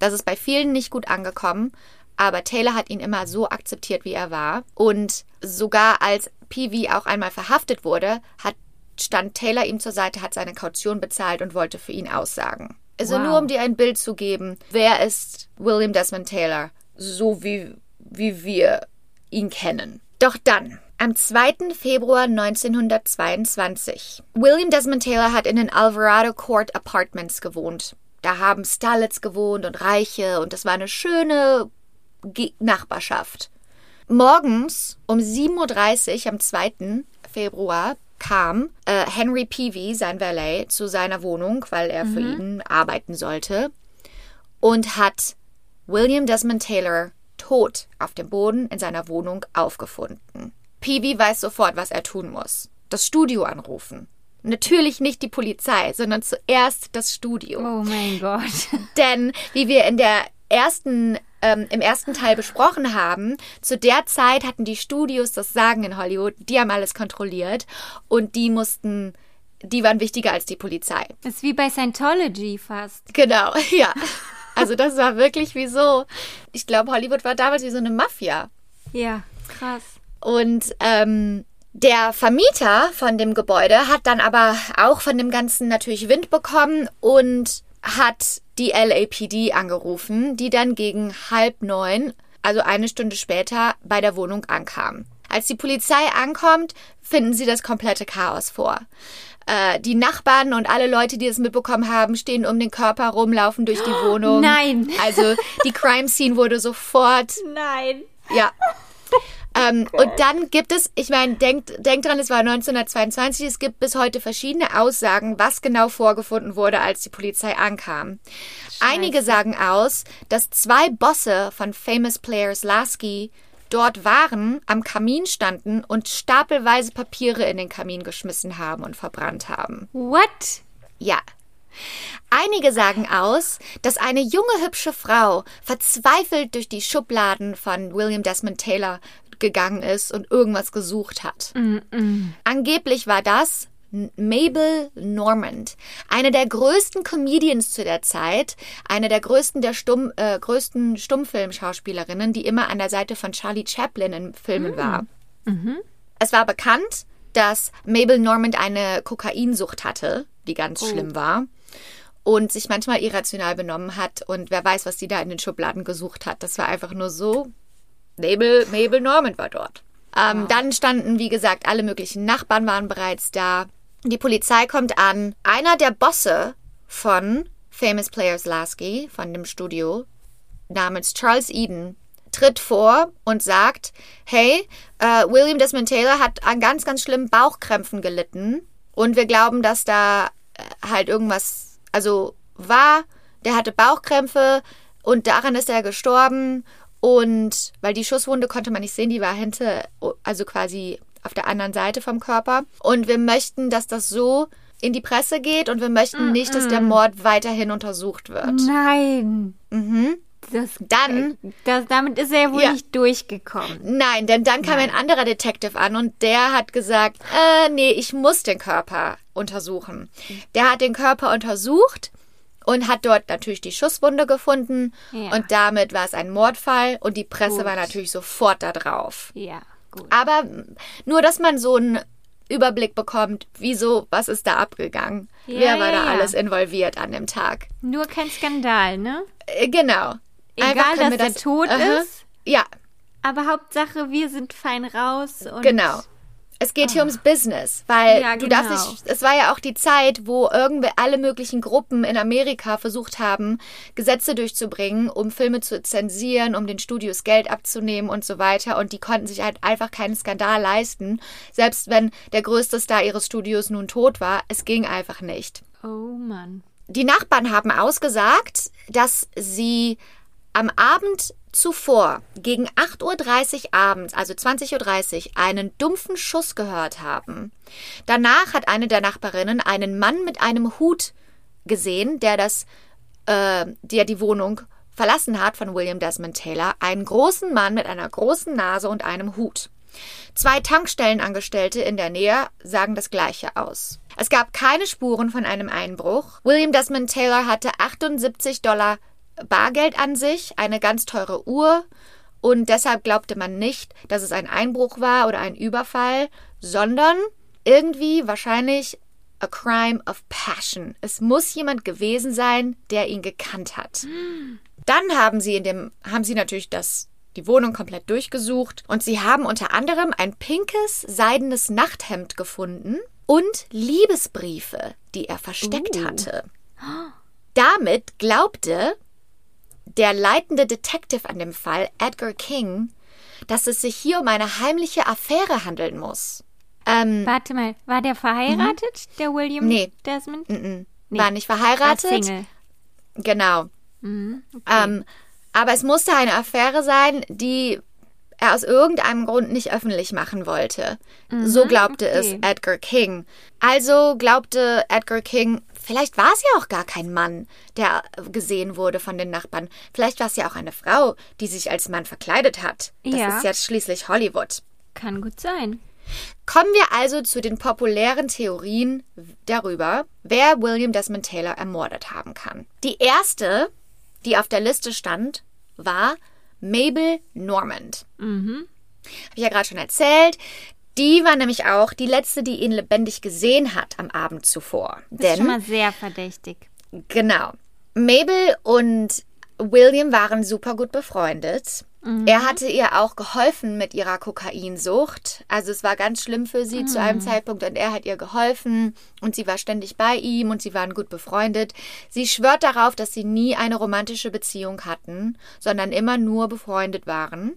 Das ist bei vielen nicht gut angekommen, aber Taylor hat ihn immer so akzeptiert, wie er war. Und sogar als Peavy auch einmal verhaftet wurde, hat, stand Taylor ihm zur Seite, hat seine Kaution bezahlt und wollte für ihn aussagen. Also Wow. nur um dir ein Bild zu geben, wer ist William Desmond Taylor, so wie, wie wir ihn kennen. Doch dann, am 2. Februar 1922. William Desmond Taylor hat in den Alvarado Court Apartments gewohnt. Da haben Starlets gewohnt und Reiche und es war eine schöne Ge Nachbarschaft. Morgens um 7.30 Uhr am 2. Februar kam äh, Henry Peavy, sein Valet, zu seiner Wohnung, weil er für ihn arbeiten sollte und hat William Desmond Taylor tot auf dem Boden in seiner Wohnung aufgefunden. Peavy weiß sofort, was er tun muss. Das Studio anrufen. Natürlich nicht die Polizei, sondern zuerst das Studio. Oh mein Gott. Denn, wie wir in der ersten, ähm, im ersten Teil besprochen haben, zu der Zeit hatten die Studios das Sagen in Hollywood, die haben alles kontrolliert und die mussten, die waren wichtiger als die Polizei. Das ist wie bei Scientology fast. Genau, ja. Also das war wirklich wie so. Ich glaube, Hollywood war damals wie so eine Mafia. Ja, krass. Und ähm, der Vermieter von dem Gebäude hat dann aber auch von dem Ganzen natürlich Wind bekommen und hat die LAPD angerufen, die dann gegen halb neun, also eine Stunde später, bei der Wohnung ankam. Als die Polizei ankommt, finden sie das komplette Chaos vor. Äh, die Nachbarn und alle Leute, die es mitbekommen haben, stehen um den Körper rum, laufen durch die Wohnung. Nein. Also die Crime Scene wurde sofort Nein. ja. Ähm, und dann gibt es, ich meine, denkt, denkt dran, es war 1922, es gibt bis heute verschiedene Aussagen, was genau vorgefunden wurde, als die Polizei ankam. Einige sagen aus, dass zwei Bosse von Famous Players Lasky dort waren, am Kamin standen und stapelweise Papiere in den Kamin geschmissen haben und verbrannt haben. What? Ja. Einige sagen aus, dass eine junge, hübsche Frau verzweifelt durch die Schubladen von William Desmond Taylor gegangen ist und irgendwas gesucht hat. Angeblich war das Mabel Normand, eine der größten Comedians zu der Zeit, eine der größten der Stumm, äh, größten Stummfilmschauspielerinnen, die immer an der Seite von Charlie Chaplin in Filmen war. Es war bekannt, dass Mabel Normand eine Kokainsucht hatte, die ganz schlimm war. Und sich manchmal irrational benommen hat. Und wer weiß, was sie da in den Schubladen gesucht hat. Das war einfach nur so. Mabel, Mabel Normand war dort. Ähm, Dann standen, wie gesagt, alle möglichen Nachbarn waren bereits da. Die Polizei kommt an. Einer der Bosse von Famous Players Lasky, von dem Studio, namens Charles Eden tritt vor und sagt, hey, äh, William Desmond Taylor hat an ganz, ganz schlimmen Bauchkrämpfen gelitten und wir glauben, dass da äh, halt irgendwas, also war, der hatte Bauchkrämpfe und daran ist er gestorben und weil die Schusswunde konnte man nicht sehen, die war hinter, also quasi auf der anderen Seite vom Körper und wir möchten, dass das so in die Presse geht und wir möchten nicht, dass der Mord weiterhin untersucht wird. Nein. Mhm. Das, Dann- das, damit ist er ja wohl Ja. nicht durchgekommen. Nein, denn dann kam ein anderer Detective an und der hat gesagt, äh, nee, ich muss den Körper untersuchen. Der hat den Körper untersucht und hat dort natürlich die Schusswunde gefunden Ja. und damit war es ein Mordfall und die Presse Gut. war natürlich sofort da drauf. Ja, gut. Aber nur, dass man so einen Überblick bekommt, wieso, was ist da abgegangen? Ja, Wer war ja, da alles involviert an dem Tag? Nur kein Skandal, ne? Äh, genau. Egal, dass wir der tot Aha. ist. Ja, Aber Hauptsache, wir sind fein raus. Und Genau. Es geht hier ums Business, weil Ja, du darfst genau. nicht, es war ja auch die Zeit, wo irgendwie alle möglichen Gruppen in Amerika versucht haben, Gesetze durchzubringen, um Filme zu zensieren, um den Studios Geld abzunehmen und so weiter. Und die konnten sich halt einfach keinen Skandal leisten. Selbst wenn der größte Star ihres Studios nun tot war, es ging einfach nicht. Oh Mann. Die Nachbarn haben ausgesagt, dass sie am Abend zuvor gegen 8.30 Uhr abends, also 20.30 Uhr, einen dumpfen Schuss gehört haben. Danach hat eine der Nachbarinnen einen Mann mit einem Hut gesehen, der das, äh, der die Wohnung verlassen hat von William Desmond Taylor. Einen großen Mann mit einer großen Nase und einem Hut. Zwei Tankstellenangestellte in der Nähe sagen das Gleiche aus. Es gab keine Spuren von einem Einbruch. William Desmond Taylor hatte 78 Dollar Bargeld an sich, eine ganz teure Uhr und deshalb glaubte man nicht, dass es ein Einbruch war oder ein Überfall, sondern irgendwie wahrscheinlich a crime of passion. Es muss jemand gewesen sein, der ihn gekannt hat. Dann haben sie in dem, haben sie natürlich das, die Wohnung komplett durchgesucht und sie haben unter anderem ein pinkes, seidenes Nachthemd gefunden und Liebesbriefe, die er versteckt Uh. hatte. Damit glaubte der leitende Detective an dem Fall, Edgar King, dass es sich hier um eine heimliche Affäre handeln muss. Ähm, Warte mal, war der verheiratet, der William Nee. Desmond? mm, Nee. war nicht War verheiratet. Single. Genau. Mhm. Ähm, aber es musste eine Affäre sein, die er aus irgendeinem Grund nicht öffentlich machen wollte. so glaubte Mhm, okay. es Edgar King. Also glaubte Edgar King, vielleicht war es ja auch gar kein Mann, der gesehen wurde von den Nachbarn. Vielleicht war es ja auch eine Frau, die sich als Mann verkleidet hat. Das Ja. ist jetzt schließlich Hollywood. Kann gut sein. Kommen wir also zu den populären Theorien darüber, wer William Desmond Taylor ermordet haben kann. Die erste, die auf der Liste stand, war Mabel Normand. Mhm. Habe ich ja gerade schon erzählt. Die war nämlich auch die letzte, die ihn lebendig gesehen hat am Abend zuvor. Das ist schon mal sehr verdächtig. Genau. Mabel und William waren super gut befreundet. Er hatte ihr auch geholfen mit ihrer Kokainsucht. Also es war ganz schlimm für sie zu einem Zeitpunkt und er hat ihr geholfen und sie war ständig bei ihm und sie waren gut befreundet. Sie schwört darauf, dass sie nie eine romantische Beziehung hatten, sondern immer nur befreundet waren.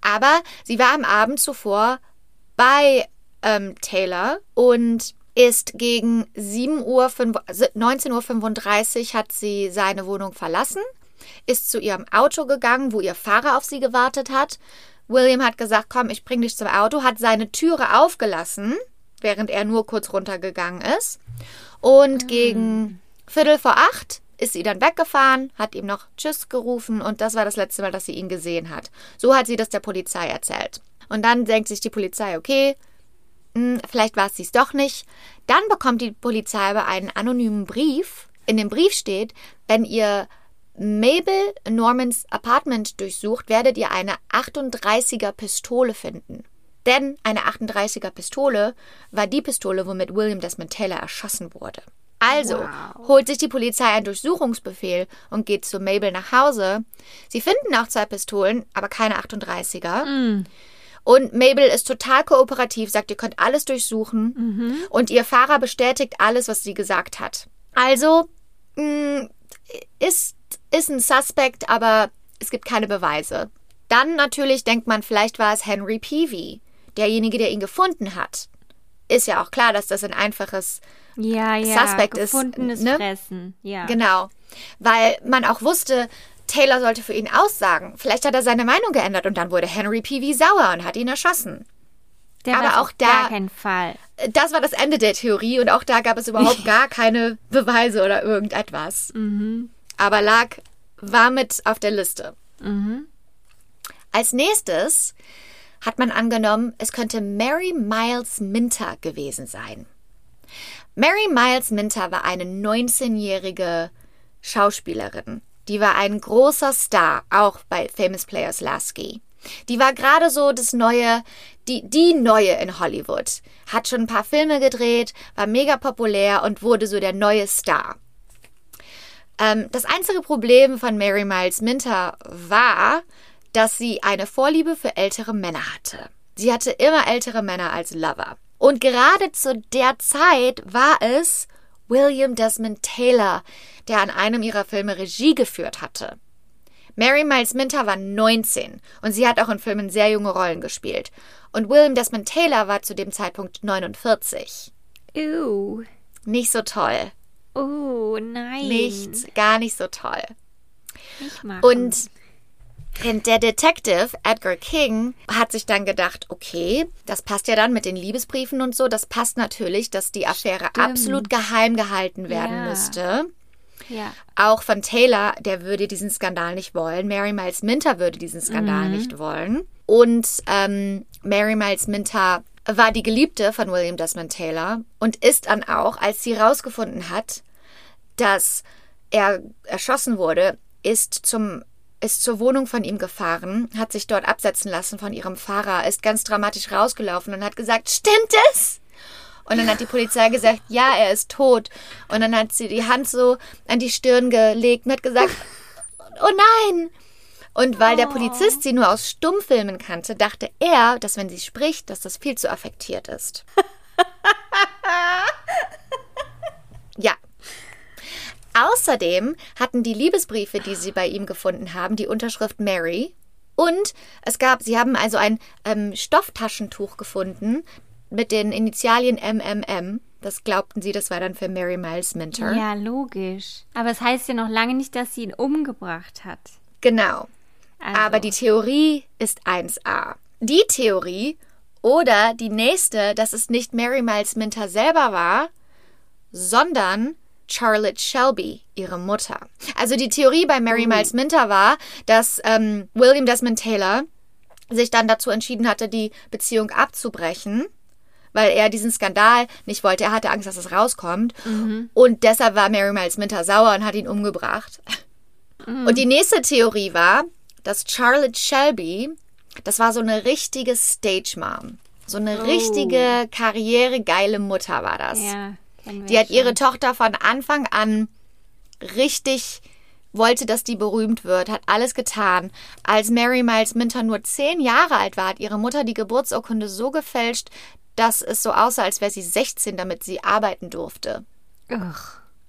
Aber sie war am Abend zuvor bei ähm, Taylor und ist gegen 7 Uhr, 19.35 Uhr hat sie seine Wohnung verlassen, ist zu ihrem Auto gegangen, wo ihr Fahrer auf sie gewartet hat. William hat gesagt, komm, ich bring dich zum Auto, hat seine Türe aufgelassen, während er nur kurz runtergegangen ist. Und gegen Viertel vor acht ist sie dann weggefahren, hat ihm noch Tschüss gerufen und das war das letzte Mal, dass sie ihn gesehen hat. So hat sie das der Polizei erzählt. Und dann denkt sich die Polizei, okay, hm, vielleicht war es dies doch nicht. Dann bekommt die Polizei aber einen anonymen Brief. In dem Brief steht, wenn ihr Mabel Normans Apartment durchsucht, werdet ihr eine 38er Pistole finden. Denn eine 38er Pistole war die Pistole, womit William Desmond Taylor erschossen wurde. Also Wow. holt sich die Polizei einen Durchsuchungsbefehl und geht zu Mabel nach Hause. Sie finden auch zwei Pistolen, aber keine 38er. Und Mabel ist total kooperativ, sagt, ihr könnt alles durchsuchen. Und ihr Fahrer bestätigt alles, was sie gesagt hat. Also mh, ist, ist ein Suspect, aber es gibt keine Beweise. Dann natürlich denkt man, vielleicht war es Henry Peavy, derjenige, der ihn gefunden hat. Ist ja auch klar, dass das ein einfaches Ja, ja. Suspect ist, gefundenes ne? Fressen. Ja. Genau. Weil man auch wusste, Taylor sollte für ihn aussagen. Vielleicht hat er seine Meinung geändert und dann wurde Henry Peavy sauer und hat ihn erschossen. Der Aber auch da- gar keinen Fall. Das war das Ende der Theorie und auch da gab es überhaupt gar keine Beweise oder irgendetwas. Aber lag, war mit auf der Liste. Als nächstes hat man angenommen, es könnte Mary Miles Minter gewesen sein. Mary Miles Minter war eine 19-jährige Schauspielerin. Die war ein großer Star, auch bei Famous Players Lasky. Die war gerade so das neue, die, die neue in Hollywood. Hat schon ein paar Filme gedreht, war mega populär und wurde so der neue Star. Ähm, das einzige Problem von Mary Miles Minter war, dass sie eine Vorliebe für ältere Männer hatte. Sie hatte immer ältere Männer als Lover. Und gerade zu der Zeit war es William Desmond Taylor, der an einem ihrer Filme Regie geführt hatte. Mary Miles Minter war 19 und sie hat auch in Filmen sehr junge Rollen gespielt. Und William Desmond Taylor war zu dem Zeitpunkt 49. Uh. Nicht so toll. Oh, nein. Nicht, gar nicht so toll. Nicht machen. Und der Detective Edgar King hat sich dann gedacht, okay, das passt ja dann mit den Liebesbriefen und so, das passt natürlich, dass die Affäre Stimmt. absolut geheim gehalten werden Ja. müsste. ja. Auch von Taylor, der würde diesen Skandal nicht wollen. Mary Miles Minter würde diesen Skandal nicht wollen. Und ähm, Mary Miles Minter war die Geliebte von William Desmond Taylor und ist dann auch, als sie herausgefunden hat, dass er erschossen wurde, ist zum ist zur Wohnung von ihm gefahren, hat sich dort absetzen lassen von ihrem Fahrer, ist ganz dramatisch rausgelaufen und hat gesagt, stimmt es? Und dann hat die Polizei gesagt, ja, er ist tot. Und dann hat sie die Hand so an die Stirn gelegt und hat gesagt, oh nein. Und weil der Polizist sie nur aus Stummfilmen kannte, dachte er, dass wenn sie spricht, dass das viel zu affektiert ist. ja. Außerdem hatten die Liebesbriefe, die sie bei ihm gefunden haben, die Unterschrift Mary. Und es gab, sie haben also ein ähm, Stofftaschentuch gefunden mit den Initialien MMM. Das glaubten sie, das war dann für Mary Miles Minter. Ja, logisch. Aber es heißt ja noch lange nicht, dass sie ihn umgebracht hat. Genau. Also, Aber die Theorie ist 1a. Die Theorie oder die nächste, dass es nicht Mary Miles Minter selber war, sondern Charlotte Shelby, ihre Mutter. Also die Theorie bei Mary Miles Minter war, dass ähm, William Desmond Taylor sich dann dazu entschieden hatte, die Beziehung abzubrechen, weil er diesen Skandal nicht wollte. Er hatte Angst, dass es rauskommt. Und deshalb war Mary Miles Minter sauer und hat ihn umgebracht. Und die nächste Theorie war, dass Charlotte Shelby, das war so eine richtige Stage Mom. So eine Oh. richtige karrieregeile Mutter war das. ja, Die hat schon. ihre Tochter von Anfang an richtig wollte, dass die berühmt wird, hat alles getan. Als Mary Miles Minter nur zehn Jahre alt war, hat ihre Mutter die Geburtsurkunde so gefälscht, dass es so aussah, als wäre sie 16, damit sie arbeiten durfte. Ugh.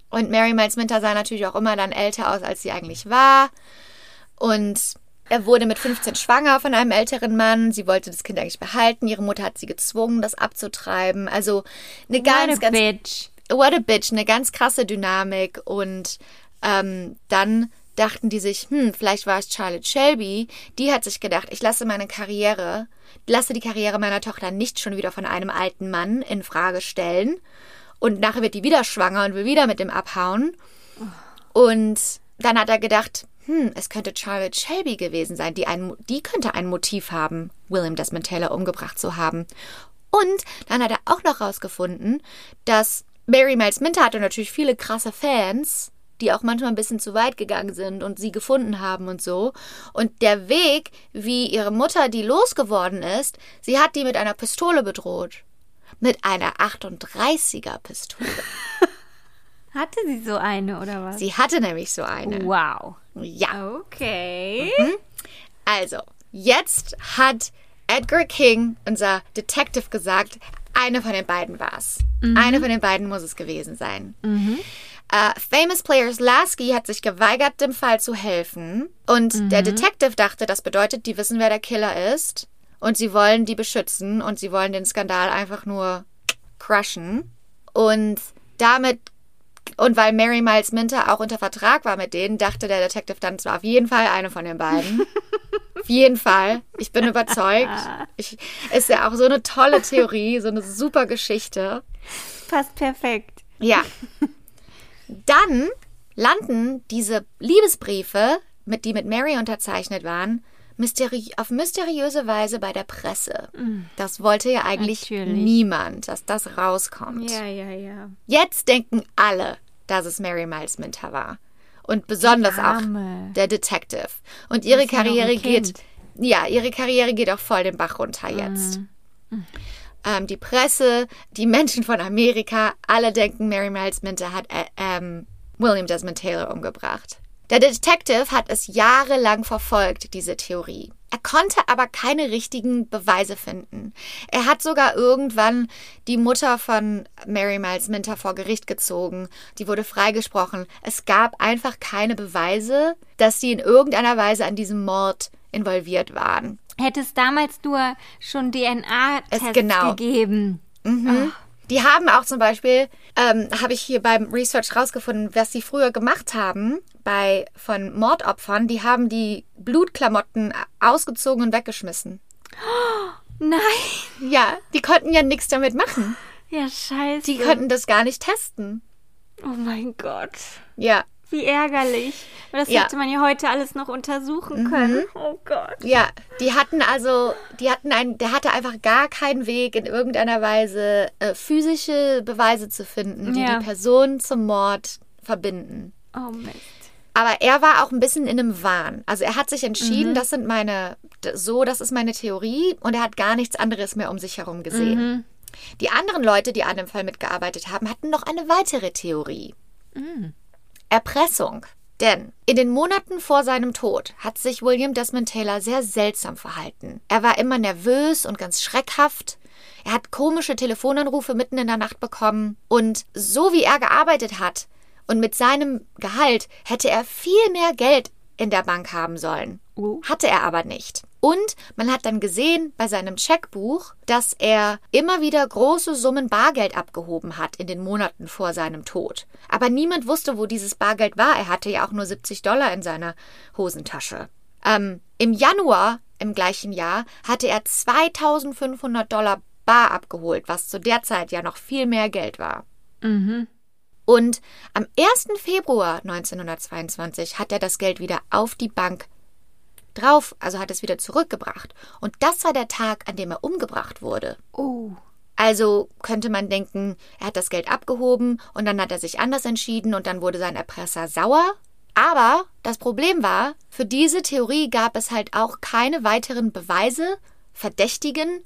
Und Mary Miles Minter sah natürlich auch immer dann älter aus, als sie eigentlich war. Und er wurde mit 15 schwanger von einem älteren Mann. Sie wollte das Kind eigentlich behalten. Ihre Mutter hat sie gezwungen, das abzutreiben. Also eine ganz, What a ganz bitch. What a Bitch, eine ganz krasse Dynamik. Und ähm, dann dachten die sich, hm, vielleicht war es Charlotte Shelby. Die hat sich gedacht, ich lasse meine Karriere, lasse die Karriere meiner Tochter nicht schon wieder von einem alten Mann in Frage stellen. Und nachher wird die wieder schwanger und will wieder mit dem abhauen. Und dann hat er gedacht, hm, es könnte Charlotte Shelby gewesen sein, die, ein, die könnte ein Motiv haben, William Desmond Taylor umgebracht zu haben. Und dann hat er auch noch rausgefunden, dass Mary Miles Minter hatte natürlich viele krasse Fans, die auch manchmal ein bisschen zu weit gegangen sind und sie gefunden haben und so. Und der Weg, wie ihre Mutter die losgeworden ist, sie hat die mit einer Pistole bedroht. Mit einer 38er Pistole. Hatte sie so eine oder was? Sie hatte nämlich so eine. wow. Ja. Okay. Also, jetzt hat Edgar King, unser Detective, gesagt, eine von den beiden war's. Eine von den beiden muss es gewesen sein. Äh, Famous Players Lasky hat sich geweigert, dem Fall zu helfen. Und der Detective dachte, das bedeutet, die wissen, wer der Killer ist. Und sie wollen die beschützen und sie wollen den Skandal einfach nur crushen. Und damit, und weil Mary Miles Minter auch unter Vertrag war mit denen, dachte der Detective dann, es war auf jeden Fall eine von den beiden. auf jeden Fall. Ich bin überzeugt. Ich, ist ja auch so eine tolle Theorie, so eine super Geschichte. Passt perfekt. Ja. Dann landen diese Liebesbriefe, mit, die mit Mary unterzeichnet waren, mysteri auf mysteriöse Weise bei der Presse. Das wollte ja eigentlich Natürlich. niemand, dass das rauskommt. Ja, ja, ja. Jetzt denken alle, dass es Mary Miles Minter war. Und besonders auch der Detective. Und ihre Karriere geht, ja, ihre Karriere geht auch voll den Bach runter jetzt. Ähm, die Presse, die Menschen von Amerika, alle denken, Mary Miles Minter hat äh, ähm, William Desmond Taylor umgebracht. Der Detective hat es jahrelang verfolgt, diese Theorie. Er konnte aber keine richtigen Beweise finden. Er hat sogar irgendwann die Mutter von Mary Miles Minter vor Gericht gezogen. Die wurde freigesprochen. Es gab einfach keine Beweise, dass sie in irgendeiner Weise an diesem Mord involviert waren. Hätte es damals nur schon DNA-Tests Es- genau. gegeben. Die haben auch zum Beispiel, ähm, habe ich hier beim Research rausgefunden, was sie früher gemacht haben bei von Mordopfern. Die haben die Blutklamotten ausgezogen und weggeschmissen. Nein. Ja, die konnten ja nichts damit machen. Ja, scheiße. Die konnten das gar nicht testen. oh mein Gott. Ja, Wie ärgerlich. Das Ja. Mhm. hätte man ja heute alles noch untersuchen können. Oh Gott. ja, die hatten also, die hatten ein, der hatte einfach gar keinen Weg in irgendeiner Weise äh, physische Beweise zu finden, die Ja. die Person zum Mord verbinden. Oh Mist. Aber er war auch ein bisschen in einem Wahn. Also er hat sich entschieden, das sind meine, so, das ist meine Theorie und er hat gar nichts anderes mehr um sich herum gesehen. Die anderen Leute, die an dem Fall mitgearbeitet haben, hatten noch eine weitere Theorie. Erpressung. Denn in den Monaten vor seinem Tod hat sich William Desmond Taylor sehr seltsam verhalten. Er war immer nervös und ganz schreckhaft. Er hat komische Telefonanrufe mitten in der Nacht bekommen. Und so wie er gearbeitet hat und mit seinem Gehalt hätte er viel mehr Geld in der Bank haben sollen. Oh. Hatte er aber nicht. Und man hat dann gesehen bei seinem Checkbuch, dass er immer wieder große Summen Bargeld abgehoben hat in den Monaten vor seinem Tod. Aber niemand wusste, wo dieses Bargeld war. Er hatte ja auch nur 70 Dollar in seiner Hosentasche. Ähm, Im Januar im gleichen Jahr hatte er 2500 Dollar bar abgeholt, was zu der Zeit ja noch viel mehr Geld war. Und am 1. Februar 1922 hat er das Geld wieder auf die Bank drauf, also hat es wieder zurückgebracht. Und das war der Tag, an dem er umgebracht wurde. Oh. Also könnte man denken, er hat das Geld abgehoben und dann hat er sich anders entschieden und dann wurde sein Erpresser sauer. Aber das Problem war, für diese Theorie gab es halt auch keine weiteren Beweise, Verdächtigen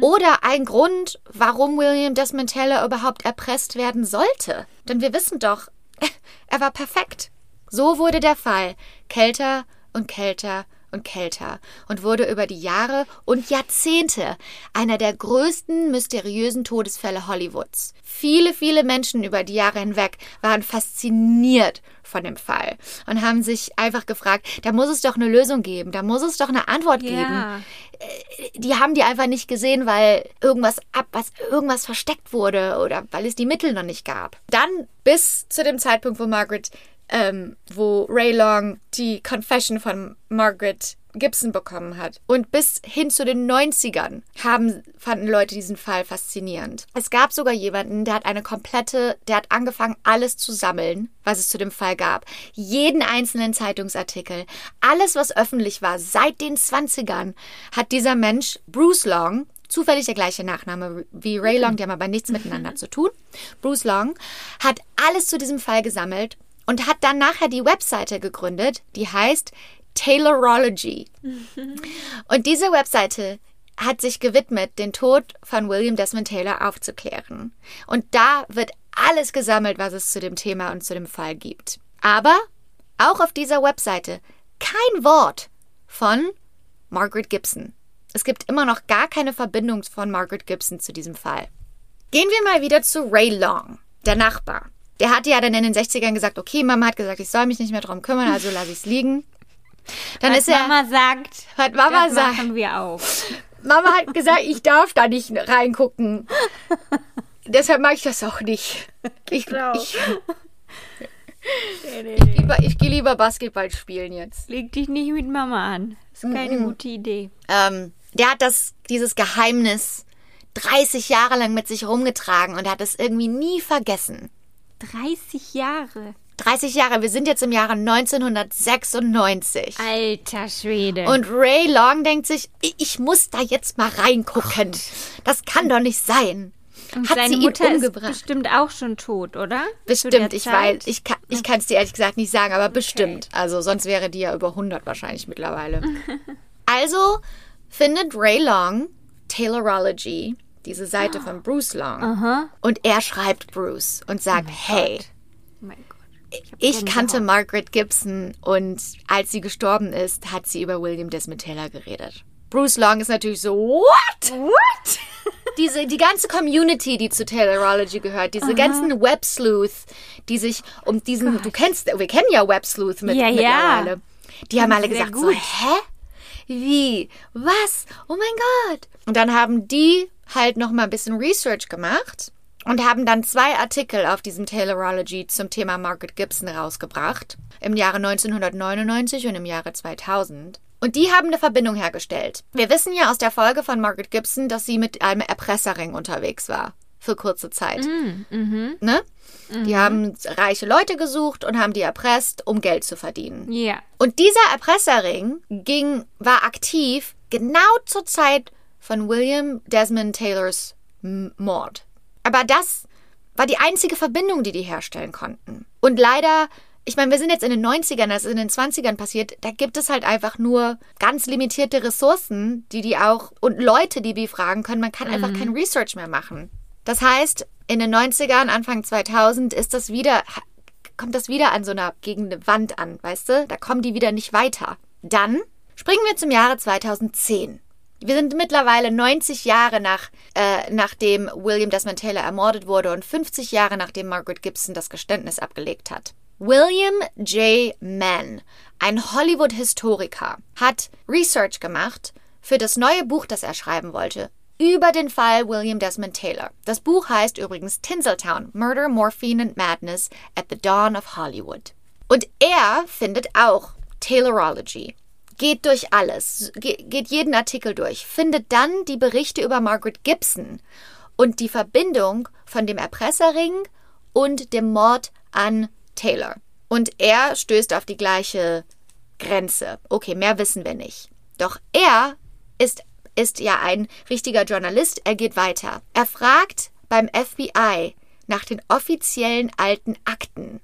oder ein Grund, warum William Desmond Taylor überhaupt erpresst werden sollte. Denn wir wissen doch, er war perfekt. So wurde der Fall kälter und kälter und kälter und wurde über die Jahre und Jahrzehnte einer der größten mysteriösen Todesfälle Hollywoods. Viele, viele Menschen über die Jahre hinweg waren fasziniert von dem Fall und haben sich einfach gefragt, da muss es doch eine Lösung geben, da muss es doch eine Antwort geben Ja. die haben die einfach nicht gesehen, weil irgendwas ab, was irgendwas versteckt wurde oder weil es die Mittel noch nicht gab. Dann bis zu dem Zeitpunkt, wo Margaret, ähm, wo Ray Long die Confession von Margaret Gibson bekommen hat. Und bis hin zu den 90ern haben, fanden Leute diesen Fall faszinierend. Es gab sogar jemanden, der hat eine komplette, der hat angefangen, alles zu sammeln, was es zu dem Fall gab. Jeden einzelnen Zeitungsartikel, alles, was öffentlich war, seit den 20ern, hat dieser Mensch, Bruce Long, zufällig der gleiche Nachname wie Ray Long, die haben aber nichts miteinander zu tun. Bruce Long hat alles zu diesem Fall gesammelt und hat dann nachher die Webseite gegründet, die heißt Taylorology. Und diese Webseite hat sich gewidmet, den Tod von William Desmond Taylor aufzuklären. Und da wird alles gesammelt, was es zu dem Thema und zu dem Fall gibt. Aber auch auf dieser Webseite kein Wort von Margaret Gibson. Es gibt immer noch gar keine Verbindung von Margaret Gibson zu diesem Fall. Gehen wir mal wieder zu Ray Long, der Nachbar. Der hatte ja dann in den 60ern gesagt, okay, Mama hat gesagt, ich soll mich nicht mehr drum kümmern, also lasse ich es liegen. Dann was ist er, Mama sagt, hat Mama das sagt, machen wir auch. Mama hat gesagt, ich darf da nicht reingucken. Deshalb mache ich das auch nicht. Ich, Genau. ich, ich, lieber, ich gehe lieber Basketball spielen jetzt. Leg dich nicht mit Mama an. Ist keine gute Idee. Ähm, der hat das, dieses Geheimnis 30 Jahre lang mit sich rumgetragen und hat es irgendwie nie vergessen. 30 Jahre. 30 Jahre, wir sind jetzt im Jahre 1996. Alter Schwede. Und Ray Long denkt sich, ich, muss da jetzt mal reingucken. Das kann doch nicht sein. Und hat seine sie ihn Mutter ist umgebracht? bestimmt auch schon tot, oder? Bestimmt, ich weiß, ich kann ich kann es dir ehrlich gesagt nicht sagen, aber bestimmt. Also sonst wäre die ja über 100 wahrscheinlich mittlerweile. also findet Ray Long Taylorology, diese Seite von Bruce Long, Aha. und er schreibt Bruce und sagt, hey, Oh mein Gott. Ich kannte Margaret Gibson und als sie gestorben ist, hat sie über William Desmond Taylor geredet. Bruce Long ist natürlich so, what? What? diese, die ganze Community, die zu Taylorology gehört, diese ganzen Web-Sleuth, die sich um diesen, du kennst, wir kennen ja Web-Sleuth mit, Ja, ja. mittlerweile. Die haben alle gesagt so, hä? Wie? Was? Oh mein Gott. Und dann haben die halt noch mal ein bisschen Research gemacht und haben dann zwei Artikel auf diesem Taylorology zum Thema Margaret Gibson rausgebracht. Im Jahre 1999 und im Jahre 2000. Und die haben eine Verbindung hergestellt. Wir wissen ja aus der Folge von Margaret Gibson, dass sie mit einem Erpresserring unterwegs war. Für kurze Zeit. Ne? Die haben reiche Leute gesucht und haben die erpresst, um Geld zu verdienen. Ja. Und dieser Erpresserring ging, war aktiv genau zur Zeit von William Desmond Taylors Mord. Aber das war die einzige Verbindung, die die herstellen konnten. Und leider, ich meine, wir sind jetzt in den 90ern, das ist in den 20ern passiert, da gibt es halt einfach nur ganz limitierte Ressourcen, die die auch, und Leute, die die fragen können. Man kann einfach kein Research mehr machen. Das heißt, in den 90ern, Anfang 2000 ist das wieder, kommt das wieder an so einer, gegen eine Wand an, weißt du? Da kommen die wieder nicht weiter. Dann springen wir zum Jahre 2010. Wir sind mittlerweile 90 Jahre nach, äh, nachdem William Desmond Taylor ermordet wurde und 50 Jahre nachdem Margaret Gibson das Geständnis abgelegt hat. William J. Mann, ein Hollywood-Historiker, hat Research gemacht für das neue Buch, das er schreiben wollte, über den Fall William Desmond Taylor. Das Buch heißt übrigens Tinseltown, Murder, Morphine and Madness at the Dawn of Hollywood. Und er findet auch Taylorology. Geht durch alles, ge geht jeden Artikel durch, findet dann die Berichte über Margaret Gibson und die Verbindung von dem Erpresserring und dem Mord an Taylor. Und er stößt auf die gleiche Grenze. Okay, mehr wissen wir nicht. Doch er ist, ist ja ein richtiger Journalist. Er geht weiter. Er fragt beim FBI nach den offiziellen alten Akten.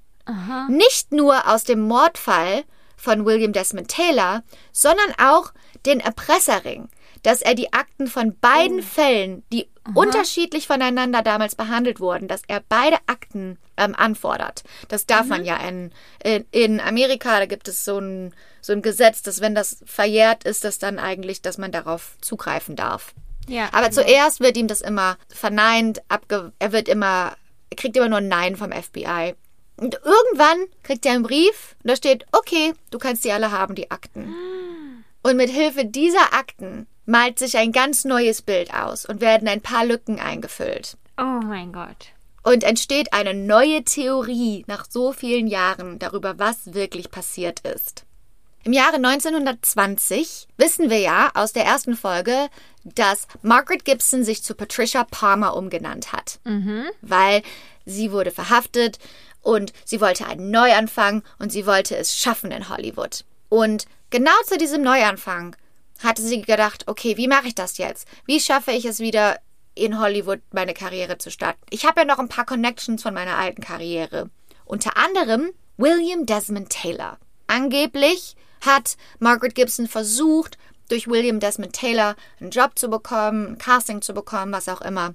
Nicht nur aus dem Mordfall von William Desmond Taylor, sondern auch den Erpresserring, dass er die Akten von beiden Fällen, die unterschiedlich voneinander damals behandelt wurden, dass er beide Akten ähm, anfordert. Das darf man ja in, in, in Amerika, da gibt es so ein, so ein Gesetz, dass wenn das verjährt ist, das dann eigentlich, dass man darauf zugreifen darf. Ja. Aber zuerst wird ihm das immer verneint, abge er wird immer, er kriegt immer nur ein Nein vom FBI. Und irgendwann kriegt er einen Brief und da steht, okay, du kannst die alle haben, die Akten. Und mit Hilfe dieser Akten malt sich ein ganz neues Bild aus und werden ein paar Lücken eingefüllt. oh mein Gott. Und entsteht eine neue Theorie nach so vielen Jahren darüber, was wirklich passiert ist. Im Jahre 1920 wissen wir ja aus der ersten Folge, dass Margaret Gibson sich zu Patricia Palmer umgenannt hat. Weil sie wurde verhaftet und sie wollte einen Neuanfang und sie wollte es schaffen in Hollywood. Und genau zu diesem Neuanfang hatte sie gedacht, okay, wie mache ich das jetzt? Wie schaffe ich es wieder in Hollywood meine Karriere zu starten? Ich habe ja noch ein paar Connections von meiner alten Karriere. Unter anderem William Desmond Taylor. Angeblich hat Margaret Gibson versucht, durch William Desmond Taylor einen Job zu bekommen, ein Casting zu bekommen, was auch immer.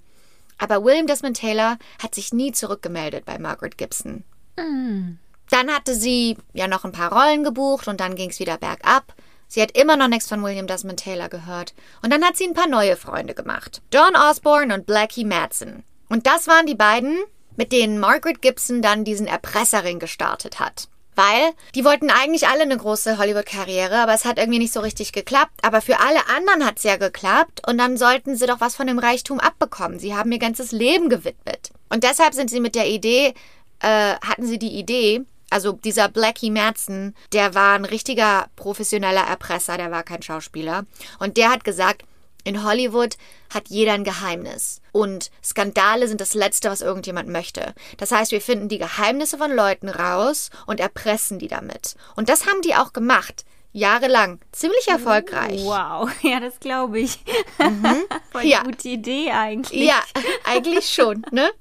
Aber William Desmond Taylor hat sich nie zurückgemeldet bei Margaret Gibson. Mm. Dann hatte sie ja noch ein paar Rollen gebucht und dann ging es wieder bergab. Sie hat immer noch nichts von William Desmond Taylor gehört. Und dann hat sie ein paar neue Freunde gemacht. John Osborne und Blackie Madsen. Und das waren die beiden, mit denen Margaret Gibson dann diesen Erpresserring gestartet hat. Weil die wollten eigentlich alle eine große Hollywood-Karriere, aber es hat irgendwie nicht so richtig geklappt. Aber für alle anderen hat es ja geklappt und dann sollten sie doch was von dem Reichtum abbekommen. Sie haben ihr ganzes Leben gewidmet. Und deshalb sind sie mit der Idee, äh, hatten sie die Idee, also dieser Blackie Madsen, der war ein richtiger professioneller Erpresser, der war kein Schauspieler. Und der hat gesagt, in Hollywood hat jeder ein Geheimnis. Und Skandale sind das Letzte, was irgendjemand möchte. Das heißt, wir finden die Geheimnisse von Leuten raus und erpressen die damit. Und das haben die auch gemacht. Jahrelang. Ziemlich erfolgreich. Wow, ja, das glaube ich. Voll Ja. gute Idee eigentlich. Ja, eigentlich schon, ne?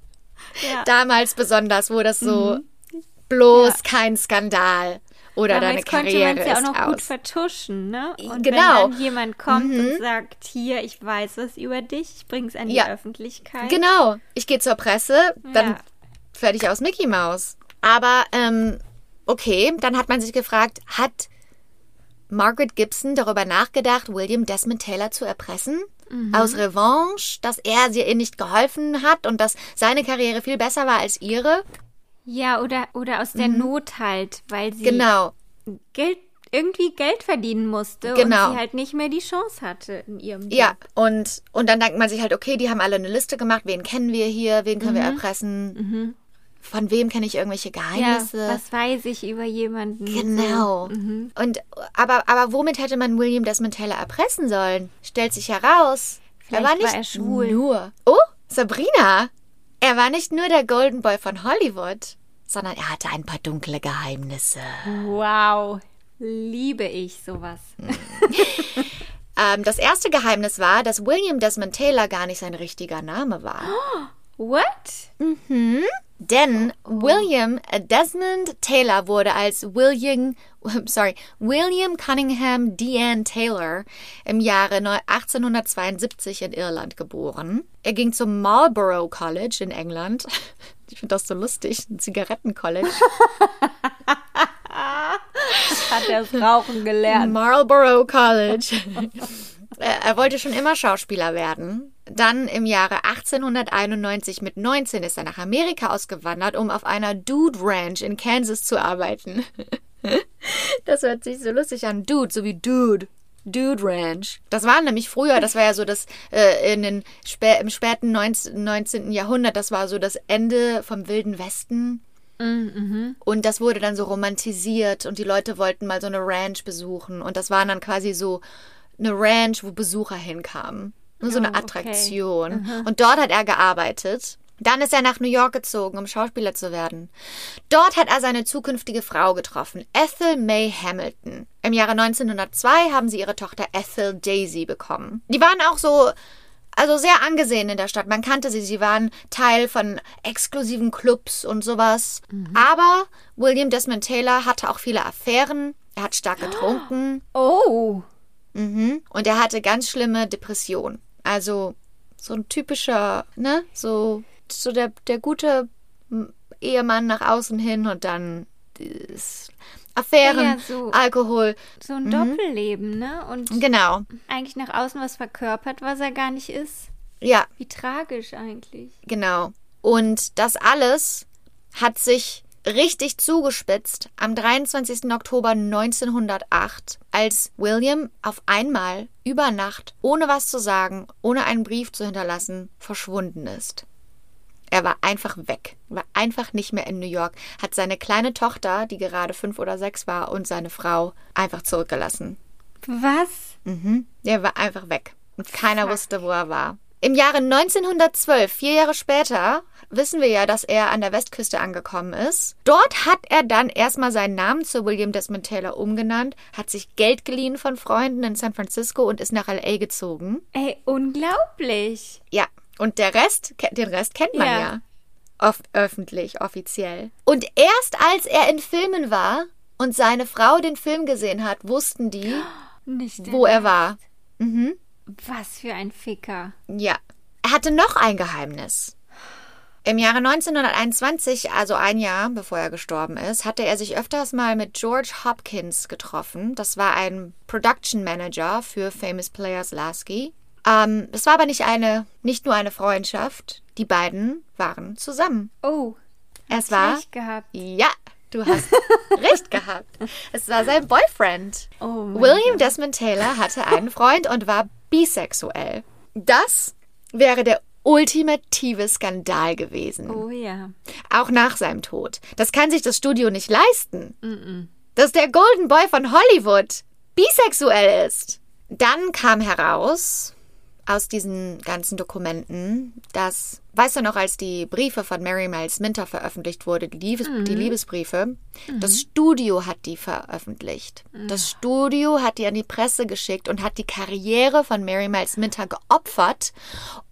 Ja. Damals besonders, wo das so bloß Ja. kein Skandal oder Damals deine Karriere man es ja auch ist noch gut aus. vertuschen, ne? Und Genau. wenn dann jemand kommt und sagt, hier, ich weiß es über dich, ich bring's an die Ja. Öffentlichkeit. Genau. Ich gehe zur Presse, dann Ja. fertig aus Mickey Mouse. Aber ähm, okay, dann hat man sich gefragt, hat Margaret Gibson darüber nachgedacht, William Desmond Taylor zu erpressen? Aus Revanche, dass er ihr nicht geholfen hat und dass seine Karriere viel besser war als ihre? Ja, oder, oder aus der Not halt, weil sie Mhm. Genau. Geld, irgendwie Geld verdienen musste Genau. und sie halt nicht mehr die Chance hatte in ihrem Job. Ja, und, und dann denkt man sich halt, okay, die haben alle eine Liste gemacht, wen kennen wir hier, wen können wir erpressen, von wem kenne ich irgendwelche Ja, Geheimnisse. was weiß ich über jemanden? Genau. Mhm. Und aber, aber womit hätte man William Desmond Taylor erpressen sollen? Stellt sich heraus. er Vielleicht war nicht war er schwul. nur. Oh, Sabrina. Er war nicht nur der Golden Boy von Hollywood, sondern er hatte ein paar dunkle Geheimnisse. Wow, liebe ich sowas. Ähm, das erste Geheimnis war, dass William Desmond Taylor gar nicht sein richtiger Name war. What? Denn William Desmond Taylor wurde als William, sorry, William Cunningham Dean Taylor im Jahre neu- 1872 in Irland geboren. Er ging zum Marlborough College in England. Ich finde das so lustig, ein Zigarettencollege. Hat er das Rauchen gelernt? Marlborough College. er wollte schon immer Schauspieler werden. Dann im Jahre 1891 mit 19 ist er nach Amerika ausgewandert, um auf einer Dude Ranch in Kansas zu arbeiten. Das hört sich so lustig an. Dude, so wie Dude. Dude Ranch. Das war nämlich früher, das war ja so das äh, in den spä im späten 19, 19. Jahrhundert, das war so das Ende vom Wilden Westen. Und das wurde dann so romantisiert und die Leute wollten mal so eine Ranch besuchen. Und das war dann quasi so eine Ranch, wo Besucher hinkamen. Nur so eine okay. Attraktion. Und dort hat er gearbeitet. Dann ist er nach New York gezogen, um Schauspieler zu werden. Dort hat er seine zukünftige Frau getroffen, Ethel May Hamilton. Im Jahre 1902 haben sie ihre Tochter Ethel Daisy bekommen. Die waren auch so also sehr angesehen in der Stadt. Man kannte sie. Sie waren Teil von exklusiven Clubs und sowas. Aber William Desmond Taylor hatte auch viele Affären. Er hat stark getrunken. Oh, Mhm. Und er hatte ganz schlimme Depressionen. Also so ein typischer, ne? So, so der, der gute Ehemann nach außen hin und dann Affären, Ja, so. Alkohol. so ein Doppelleben, ne? Und Genau. eigentlich nach außen was verkörpert, was er gar nicht ist. Ja, Wie tragisch eigentlich. Genau. Und das alles hat sich richtig zugespitzt am 23. Oktober 1908, als William auf einmal über Nacht, ohne was zu sagen, ohne einen Brief zu hinterlassen, verschwunden ist. Er war einfach weg, war einfach nicht mehr in New York, hat seine kleine Tochter, die gerade fünf oder sechs war, und seine Frau einfach zurückgelassen. Was? Mhm. Er war einfach weg. Und keiner wusste, wo er war. Im Jahre 1912, vier Jahre später, wissen wir ja, dass er an der Westküste angekommen ist. Dort hat er dann erstmal seinen Namen zu William Desmond Taylor umgenannt, hat sich Geld geliehen von Freunden in San Francisco und ist nach LA gezogen. Ey, unglaublich. Ja, und der Rest, den Rest kennt man ja. Ja. Off öffentlich, offiziell. Und erst als er in Filmen war und seine Frau den Film gesehen hat, wussten die, Nicht wo er war. Mhm. Was für ein Ficker. Ja. Er hatte noch ein Geheimnis. Im Jahre 1921, also ein Jahr bevor er gestorben ist, hatte er sich öfters mal mit George Hopkins getroffen. Das war ein Production Manager für Famous Players Lasky. Ähm, es war aber nicht eine, nicht nur eine Freundschaft. Die beiden waren zusammen. Oh, Es war, Pech gehabt. ja, du hast recht gehabt. Es war sein Boyfriend. Oh William Desmond Taylor hatte einen Freund und war bisexuell. Das wäre der ultimative Skandal gewesen. Oh ja. Auch nach seinem Tod. Das kann sich das Studio nicht leisten. Dass der Golden Boy von Hollywood bisexuell ist. Dann kam heraus aus diesen ganzen Dokumenten, dass, weißt du noch, als die Briefe von Mary Miles Minter veröffentlicht wurde, die, Liebes die Liebesbriefe, das Studio hat die veröffentlicht. Das Studio hat die an die Presse geschickt und hat die Karriere von Mary Miles Minter geopfert,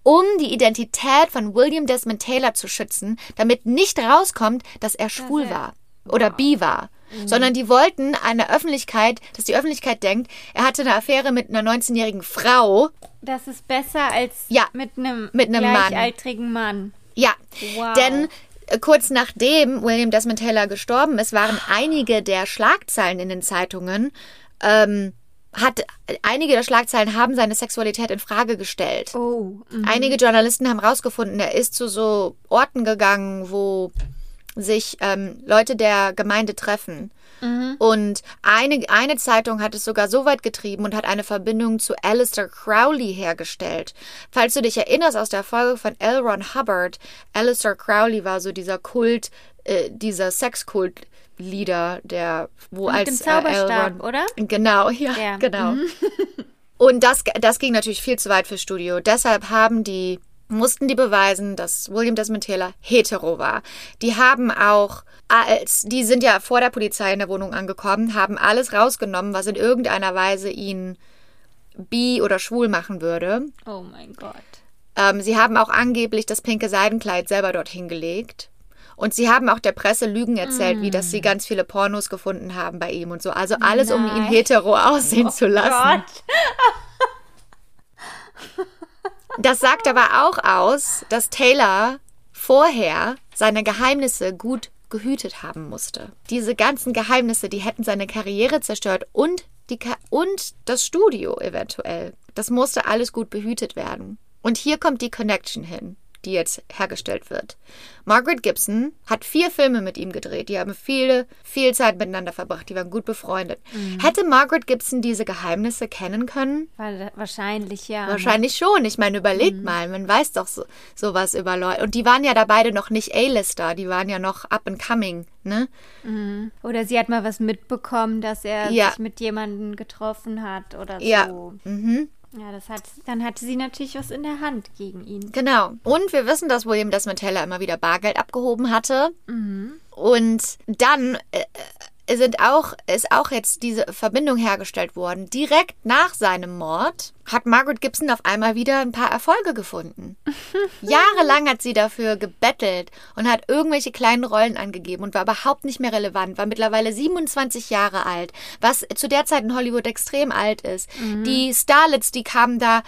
um die Identität von William Desmond Taylor zu schützen, damit nicht rauskommt, dass er schwul war oder bi war. Sondern die wollten eine Öffentlichkeit, dass die Öffentlichkeit denkt, er hatte eine Affäre mit einer 19-jährigen Frau. Das ist besser als Ja, mit einem mit einem Mann. gleichaltrigen Mann. Ja, Wow. denn äh, kurz nachdem William Desmond Taylor gestorben ist, waren einige der Schlagzeilen in den Zeitungen, ähm, hat, einige der Schlagzeilen haben seine Sexualität in Frage gestellt. Oh. mhm. Einige Journalisten haben rausgefunden, er ist zu so Orten gegangen, wo sich ähm, Leute der Gemeinde treffen. Und eine, eine Zeitung hat es sogar so weit getrieben und hat eine Verbindung zu Alistair Crowley hergestellt. Falls du dich erinnerst aus der Folge von L. Ron Hubbard, Alistair Crowley war so dieser Kult, äh, dieser Sexkult-Leader, der wo Mit als dem äh. Zauberstab, Ron, oder? Genau, ja, Der. genau. Und das, das ging natürlich viel zu weit fürs Studio. Deshalb haben die, mussten die beweisen, dass William Desmond Taylor hetero war. Die haben auch, als, die sind ja vor der Polizei in der Wohnung angekommen, haben alles rausgenommen, was in irgendeiner Weise ihn bi oder schwul machen würde. Oh mein Gott. Ähm, sie haben auch angeblich das pinke Seidenkleid selber dorthin gelegt. Und sie haben auch der Presse Lügen erzählt, wie dass sie ganz viele Pornos gefunden haben bei ihm und so. Also alles, um ihn Nein. hetero aussehen zu lassen. Gott. Das sagt aber auch aus, dass Taylor vorher seine Geheimnisse gut gehütet haben musste. Diese ganzen Geheimnisse, die hätten seine Karriere zerstört und, die Ka und das Studio eventuell. Das musste alles gut behütet werden. Und hier kommt die Connection hin, die jetzt hergestellt wird. Margaret Gibson hat vier Filme mit ihm gedreht. Die haben viele, viel Zeit miteinander verbracht. Die waren gut befreundet. Hätte Margaret Gibson diese Geheimnisse kennen können? Wa- Wahrscheinlich, ja. Wahrscheinlich schon. Ich meine, überlegt mal, man weiß doch so, sowas über Leute. Und die waren ja da beide noch nicht A-Lister, die waren ja noch up and coming, ne? Oder sie hat mal was mitbekommen, dass er Ja. sich mit jemandem getroffen hat oder Ja. so. Mhm. Ja, das hat, dann hatte sie natürlich was in der Hand gegen ihn. Genau. Und wir wissen, dass William Desmond Taylor immer wieder Bargeld abgehoben hatte. Und dann äh, äh, sind auch, ist auch jetzt diese Verbindung hergestellt worden. Direkt nach seinem Mord hat Margaret Gibson auf einmal wieder ein paar Erfolge gefunden. Jahrelang hat sie dafür gebettelt und hat irgendwelche kleinen Rollen angegeben und war überhaupt nicht mehr relevant, war mittlerweile 27 Jahre alt, was zu der Zeit in Hollywood extrem alt ist. Die Starlets, die kamen da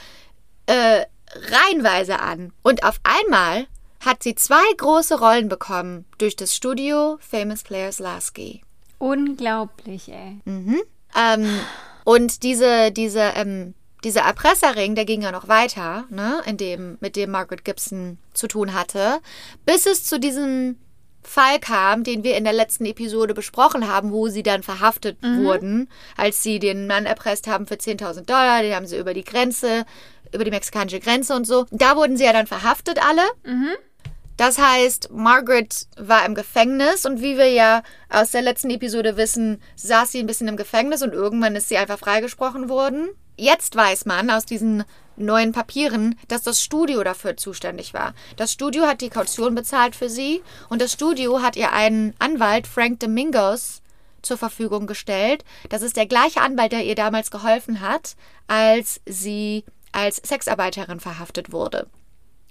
äh, reihenweise an. Und auf einmal hat sie zwei große Rollen bekommen durch das Studio Famous Players Lasky. Unglaublich, ey. Ähm, und diese, diese, ähm, dieser Erpresserring, der ging ja noch weiter, ne, in dem, mit dem Margaret Gibson zu tun hatte, bis es zu diesem Fall kam, den wir in der letzten Episode besprochen haben, wo sie dann verhaftet wurden, als sie den Mann erpresst haben für 10.000 Dollar, den haben sie über die Grenze, über die mexikanische Grenze und so. Da wurden sie ja dann verhaftet alle. Das heißt, Margaret war im Gefängnis und wie wir ja aus der letzten Episode wissen, saß sie ein bisschen im Gefängnis und irgendwann ist sie einfach freigesprochen worden. Jetzt weiß man aus diesen neuen Papieren, dass das Studio dafür zuständig war. Das Studio hat die Kaution bezahlt für sie und das Studio hat ihr einen Anwalt, Frank Domingos, zur Verfügung gestellt. Das ist der gleiche Anwalt, der ihr damals geholfen hat, als sie als Sexarbeiterin verhaftet wurde.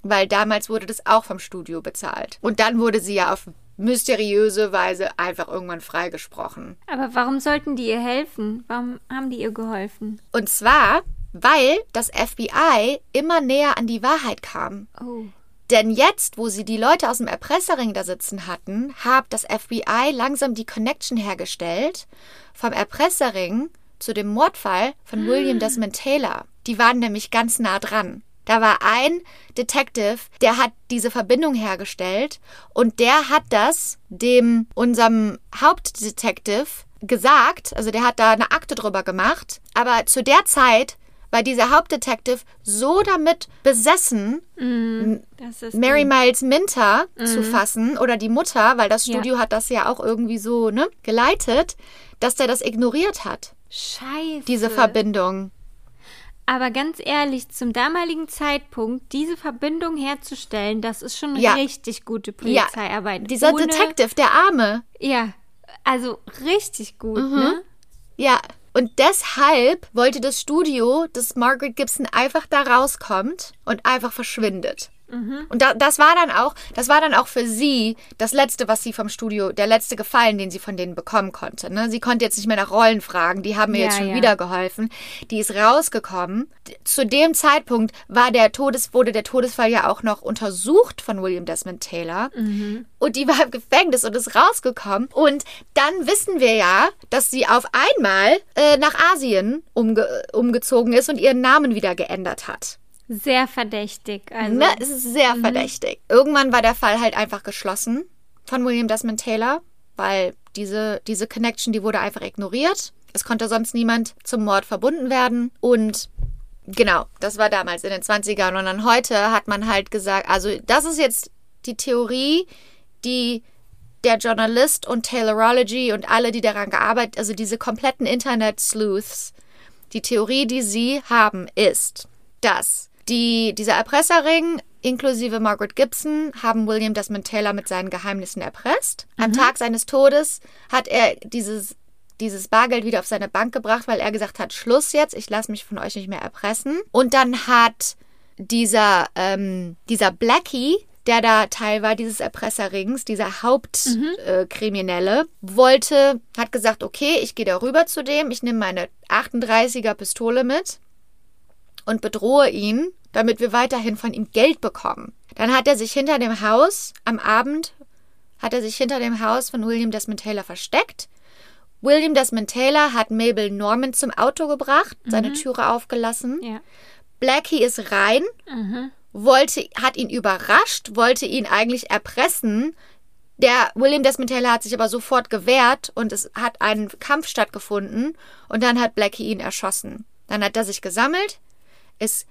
Weil damals wurde das auch vom Studio bezahlt. Und dann wurde sie ja auf mysteriöse Weise einfach irgendwann freigesprochen. Aber warum sollten die ihr helfen? Warum haben die ihr geholfen? Und zwar, weil das FBI immer näher an die Wahrheit kam. Oh. Denn jetzt, wo sie die Leute aus dem Erpresserring da sitzen hatten, hat das FBI langsam die Connection hergestellt vom Erpresserring zu dem Mordfall von William Desmond Taylor. Die waren nämlich ganz nah dran. Da war ein Detective, der hat diese Verbindung hergestellt und der hat das dem unserem Hauptdetective gesagt, also der hat da eine Akte drüber gemacht, aber zu der Zeit war dieser Hauptdetective so damit besessen, ist Mary Miles Minter zu fassen oder die Mutter, weil das Ja. Studio hat das ja auch irgendwie so ne, geleitet, dass der das ignoriert hat, Scheiße. diese Verbindung. Aber ganz ehrlich, zum damaligen Zeitpunkt diese Verbindung herzustellen, das ist schon Ja. richtig gute Ja, Polizeiarbeit. dieser Ohne- Detective, der Arme, Ja, also richtig gut, Mhm. ne? Ja, und deshalb wollte das Studio, dass Margaret Gibson einfach da rauskommt und einfach verschwindet. Und da, das war dann auch, das war dann auch für sie das letzte, was sie vom Studio, der letzte Gefallen, den sie von denen bekommen konnte. Ne? Sie konnte jetzt nicht mehr nach Rollen fragen, die haben mir Ja, jetzt schon ja. wieder geholfen. Die ist rausgekommen. Zu dem Zeitpunkt war der Todes, wurde der Todesfall ja auch noch untersucht von William Desmond Taylor. Und die war im Gefängnis und ist rausgekommen. Und dann wissen wir ja, dass sie auf einmal äh, nach Asien umge umgezogen ist und ihren Namen wieder geändert hat. Sehr verdächtig. Also, Ne, es ist sehr verdächtig. Irgendwann war der Fall halt einfach geschlossen von William Desmond Taylor, weil diese, diese Connection, die wurde einfach ignoriert. Es konnte sonst niemand zum Mord verbunden werden. Und genau, das war damals in den 20ern. Und dann heute hat man halt gesagt, also das ist jetzt die Theorie, die der Journalist und Taylorology und alle, die daran gearbeitet, also diese kompletten Internet-Sleuths, die Theorie, die sie haben, ist, dass die, dieser Erpresserring inklusive Margaret Gibson haben William Desmond Taylor mit seinen Geheimnissen erpresst. Am Tag seines Todes hat er dieses, dieses Bargeld wieder auf seine Bank gebracht, weil er gesagt hat, Schluss jetzt, ich lasse mich von euch nicht mehr erpressen. Und dann hat dieser, ähm, dieser Blackie, der da Teil war dieses Erpresserrings, dieser Hauptkriminelle, äh, Kriminelle, wollte, hat gesagt, okay, ich gehe da rüber zu dem, ich nehme meine 38er Pistole mit und bedrohe ihn, damit wir weiterhin von ihm Geld bekommen. Dann hat er sich hinter dem Haus, am Abend, hat er sich hinter dem Haus von William Desmond Taylor versteckt. William Desmond Taylor hat Mabel Norman zum Auto gebracht, seine Türe aufgelassen. ja. Blackie ist rein, wollte, hat ihn überrascht, wollte ihn eigentlich erpressen. Der William Desmond Taylor hat sich aber sofort gewehrt und es hat ein Kampf stattgefunden und dann hat Blackie ihn erschossen. Dann hat er sich gesammelt, ist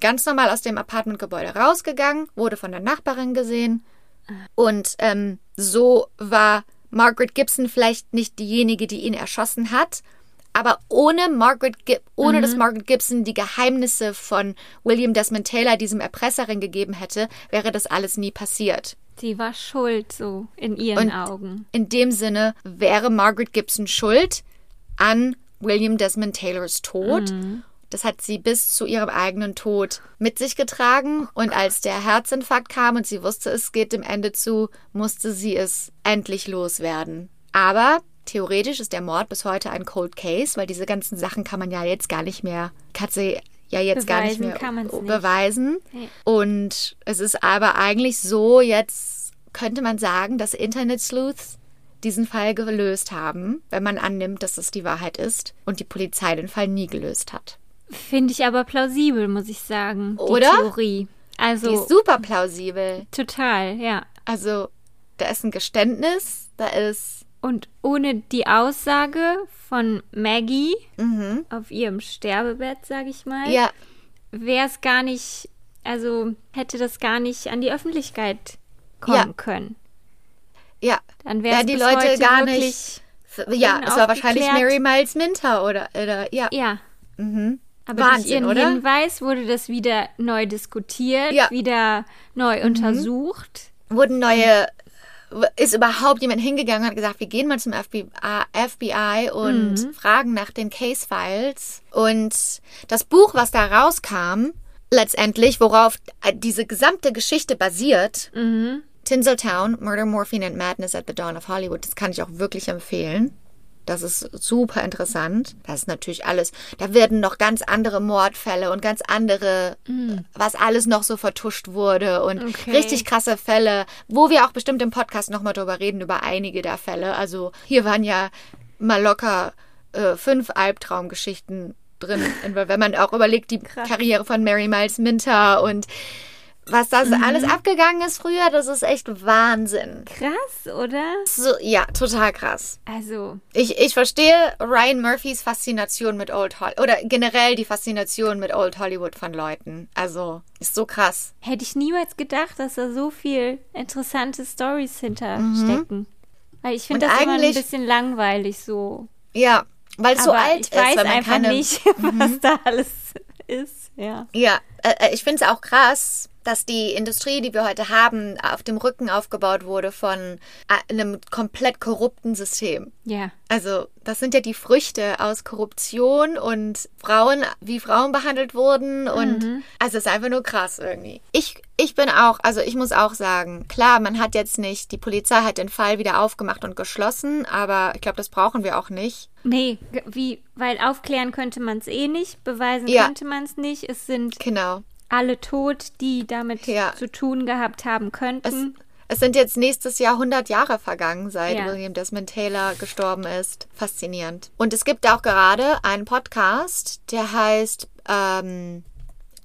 ganz normal aus dem Apartmentgebäude rausgegangen, wurde von der Nachbarin gesehen und ähm, so war Margaret Gibson vielleicht nicht diejenige, die ihn erschossen hat, aber ohne Margaret Gib ohne dass Margaret Gibson die Geheimnisse von William Desmond Taylor diesem Erpresserin gegeben hätte, wäre das alles nie passiert. Sie war schuld, so in ihren Und- Augen. In dem Sinne wäre Margaret Gibson schuld an William Desmond Taylors Tod. Das hat sie bis zu ihrem eigenen Tod mit sich getragen. Und als der Herzinfarkt kam und sie wusste, es geht dem Ende zu, musste sie es endlich loswerden. Aber theoretisch ist der Mord bis heute ein Cold Case, weil diese ganzen Sachen kann man ja jetzt gar nicht mehr, kann sie ja jetzt gar nicht Beweisen mehr nicht. beweisen. Nee. Und es ist aber eigentlich so, jetzt könnte man sagen, dass Internet-Sleuths diesen Fall gelöst haben, wenn man annimmt, dass es die Wahrheit ist und die Polizei den Fall nie gelöst hat. Finde ich aber plausibel, muss ich sagen. Die Oder? Theorie. Die Also, ist super plausibel. total, ja. Also, da ist ein Geständnis, da ist. Und ohne die Aussage von Maggie Mhm. auf ihrem Sterbebett, sage ich mal, Ja, wäre es gar nicht, also hätte das gar nicht an die Öffentlichkeit kommen Ja. können. ja. Dann wäre Ja, die Leute gar nicht. Ja, es war wahrscheinlich. Mary Miles Minter oder, oder ja. Ja, Mhm. Aber durch Wahnsinn, ihren oder? Hinweis wurde das wieder neu diskutiert, Ja. wieder neu untersucht. wurden neue, ist überhaupt jemand hingegangen und hat gesagt, wir gehen mal zum FBI, FBI und fragen nach den Case Files. Und das Buch, was da rauskam, letztendlich, worauf diese gesamte Geschichte basiert, Tinseltown, Murder, Morphine and Madness at the Dawn of Hollywood, das kann ich auch wirklich empfehlen. Das ist super interessant. Das ist natürlich alles. Da werden noch ganz andere Mordfälle und ganz andere, was alles noch so vertuscht wurde und Okay. richtig krasse Fälle, wo wir auch bestimmt im Podcast nochmal drüber reden, über einige der Fälle. Also hier waren ja mal locker äh, fünf Albtraumgeschichten drin. Wenn man auch überlegt, die Karriere von Mary Miles Minter und was das alles abgegangen ist früher, das ist echt Wahnsinn. Krass, oder? So, ja, total krass. Also, Ich, ich verstehe Ryan Murphys Faszination mit Old Hollywood oder generell die Faszination mit Old Hollywood von Leuten. Also ist so krass. hätte ich niemals gedacht, dass da so viel interessante Stories hinterstecken. Weil ich finde das immer ein bisschen langweilig so. Ja, weil es so alt ich ist. weiß weil man einfach nicht, was da alles ist. Ja. Ja, äh, äh, ich finde es auch krass, dass die Industrie, die wir heute haben, auf dem Rücken aufgebaut wurde von äh, einem komplett korrupten System. Ja. Also, das sind ja die Früchte aus Korruption und Frauen, wie Frauen behandelt wurden. Und also, es ist einfach nur krass irgendwie. Ich, ich bin auch, also ich muss auch sagen, klar, man hat jetzt nicht, die Polizei hat den Fall wieder aufgemacht und geschlossen, aber ich glaube, das brauchen wir auch nicht. Nee, wie, weil aufklären könnte man es eh nicht, beweisen Ja. könnte man es nicht. Es sind Genau. alle tot, die damit Ja. zu tun gehabt haben Es, könnten. es sind jetzt nächstes Jahr 100 Jahre vergangen, seit Ja. William Desmond Taylor gestorben ist. Faszinierend. Und es gibt auch gerade einen Podcast, der heißt ähm,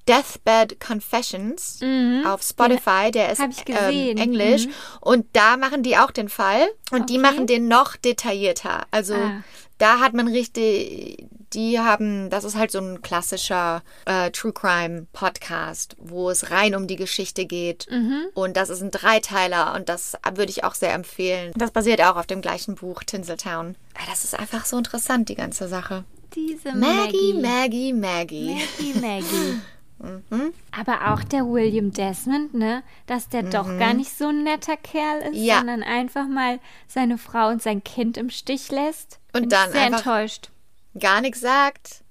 Deathbed Confessions auf Spotify. Der ist Mhm. Ähm. Englisch. Mhm. Und da machen die auch den Fall. Und die Okay. machen den noch detaillierter. Also Ah. Da hat man richtig, die haben, das ist halt so ein klassischer äh, True Crime Podcast, wo es rein um die Geschichte geht. Und das ist ein Dreiteiler und das würde ich auch sehr empfehlen. Das basiert auch auf dem gleichen Buch Tinseltown. Ja, Das ist einfach so interessant, die ganze Sache. Diese Maggie, Maggie. Maggie, Maggie. Maggie, Maggie. Mhm. Aber auch der William Desmond, ne? Dass der doch gar nicht so ein netter Kerl ist, Mhm. Ja. sondern einfach mal seine Frau und sein Kind im Stich lässt. Und Bin dann sehr enttäuscht. Gar nichts sagt.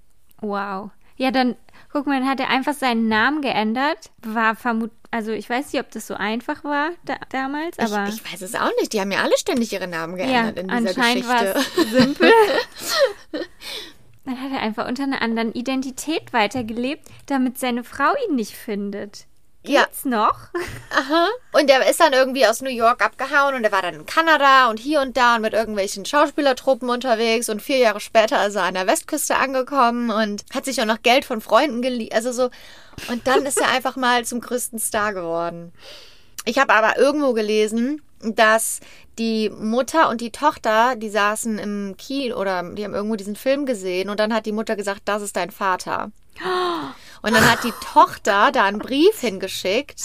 Wow. Ja, dann, guck mal, dann hat er einfach seinen Namen geändert. War vermut, also ich weiß nicht, ob das so einfach war da, damals, aber ich, ich weiß es auch nicht. Die haben ja alle ständig ihre Namen ja, geändert in dieser anscheinend Geschichte. es simpel. dann hat er einfach unter einer anderen Identität weitergelebt, damit seine Frau ihn nicht findet. Ja. Geht's noch? Und er ist dann irgendwie aus New York abgehauen und er war dann in Kanada und hier und da und mit irgendwelchen Schauspielertruppen unterwegs und vier Jahre später ist er an der Westküste angekommen und hat sich auch noch Geld von Freunden geliehen. Also so. Und dann ist er einfach mal zum größten Star geworden. Ich habe aber irgendwo gelesen, dass die Mutter und die Tochter, die saßen im Kino oder die haben irgendwo diesen Film gesehen und dann hat die Mutter gesagt, das ist dein Vater. Und dann hat die Tochter da einen Brief hingeschickt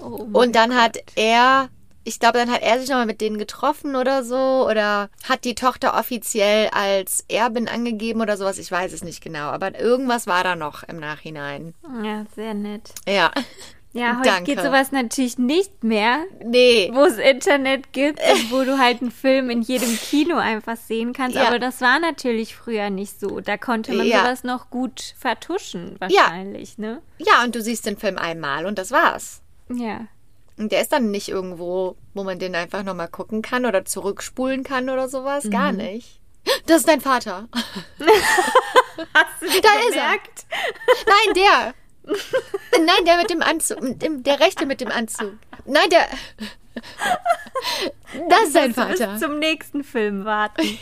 Oh und dann hat er, ich glaube, dann hat er sich nochmal mit denen getroffen oder so. Oder hat die Tochter offiziell als Erbin angegeben oder sowas. Ich weiß es nicht genau. Aber irgendwas war da noch im Nachhinein. Ja, sehr nett. Ja. Ja, heute Danke. geht sowas natürlich nicht mehr, Nee. wo es Internet gibt und wo du halt einen Film in jedem Kino einfach sehen kannst. Ja. Aber das war natürlich früher nicht so. Da konnte man Ja. sowas noch gut vertuschen, wahrscheinlich, ne? Ja, und du siehst den Film einmal und das war's. Ja. Und der ist dann nicht irgendwo, wo man den einfach nochmal gucken kann oder zurückspulen kann oder sowas. Gar Mhm. nicht. Das ist dein Vater. Hast du Da ist er. gemerkt? Nein, der. Nein, der mit dem Anzug. mit dem- Der rechte mit dem Anzug. Nein, der. Das ist du Vater. Bis zum nächsten Film warten.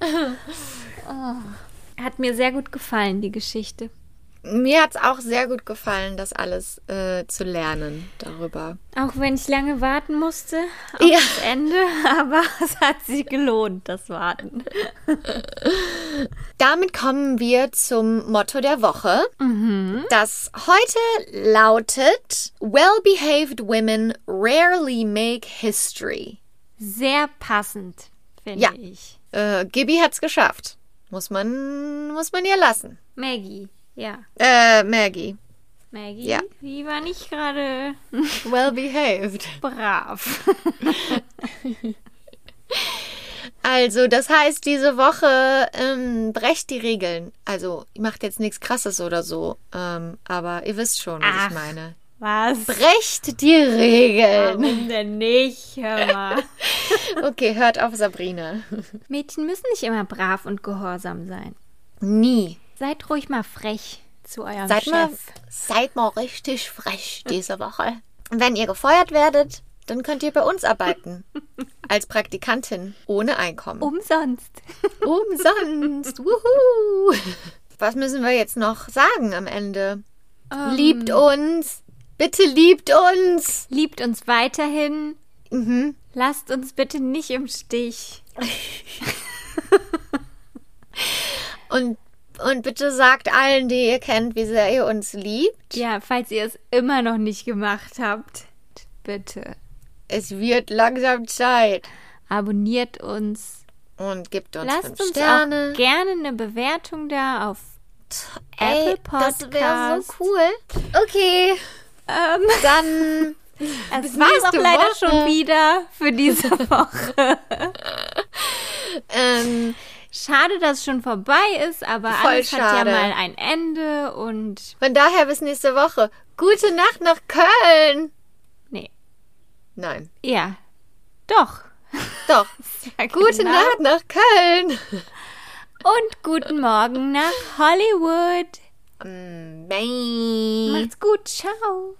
oh. Hat mir sehr gut gefallen, die Geschichte. Mir hat es auch sehr gut gefallen, das alles äh, zu lernen darüber. Auch wenn ich lange warten musste auf Ja. das Ende, aber es hat sich gelohnt, das Warten. Damit kommen wir zum Motto der Woche, das heute lautet: Well-behaved women rarely make history. Sehr passend, finde Ja. ich. Äh, Gibby hat's geschafft. Muss man, muss man ihr lassen. Maggie, ja. Äh, Maggie. Maggie, Ja. die war nicht gerade Well behaved. brav. Also, das heißt, diese Woche ähm, brecht die Regeln. Also, ihr macht jetzt nichts Krasses oder so. Ähm, aber ihr wisst schon, was Ach. ich meine. Was? Brecht die Regeln. Warum denn nicht? Hör mal. Okay, hört auf Sabrina. Mädchen müssen nicht immer brav und gehorsam sein. Nie. Seid ruhig mal frech zu eurem Seid Chef. mal, seid mal richtig frech diese Woche. Wenn ihr gefeuert werdet, dann könnt ihr bei uns arbeiten. Als Praktikantin ohne Einkommen. Umsonst. Umsonst. Wuhu. Was müssen wir jetzt noch sagen am Ende? Ähm, Liebt uns. Bitte liebt uns. Liebt uns weiterhin. Mhm. Lasst uns bitte nicht im Stich. Und, und bitte sagt allen, die ihr kennt, wie sehr ihr uns liebt. Ja, falls ihr es immer noch nicht gemacht habt, bitte Es wird langsam Zeit. abonniert uns. Und gibt uns Lasst fünf uns Sterne. auch gerne eine Bewertung da auf Ey, Apple das wäre so Podcast. cool. Okay, Ähm, dann es war's auch nächste leider Woche. schon wieder für diese Woche. ähm, Schade, dass es schon vorbei ist, aber Voll alles hat ja schade. mal ein Ende und von daher bis nächste Woche. Gute Nacht nach Köln. nee, Nein, ja, doch. doch. Ja, Gute genau. Nacht nach Köln. und guten Morgen nach Hollywood. Mm, Bye. Macht's gut, ciao.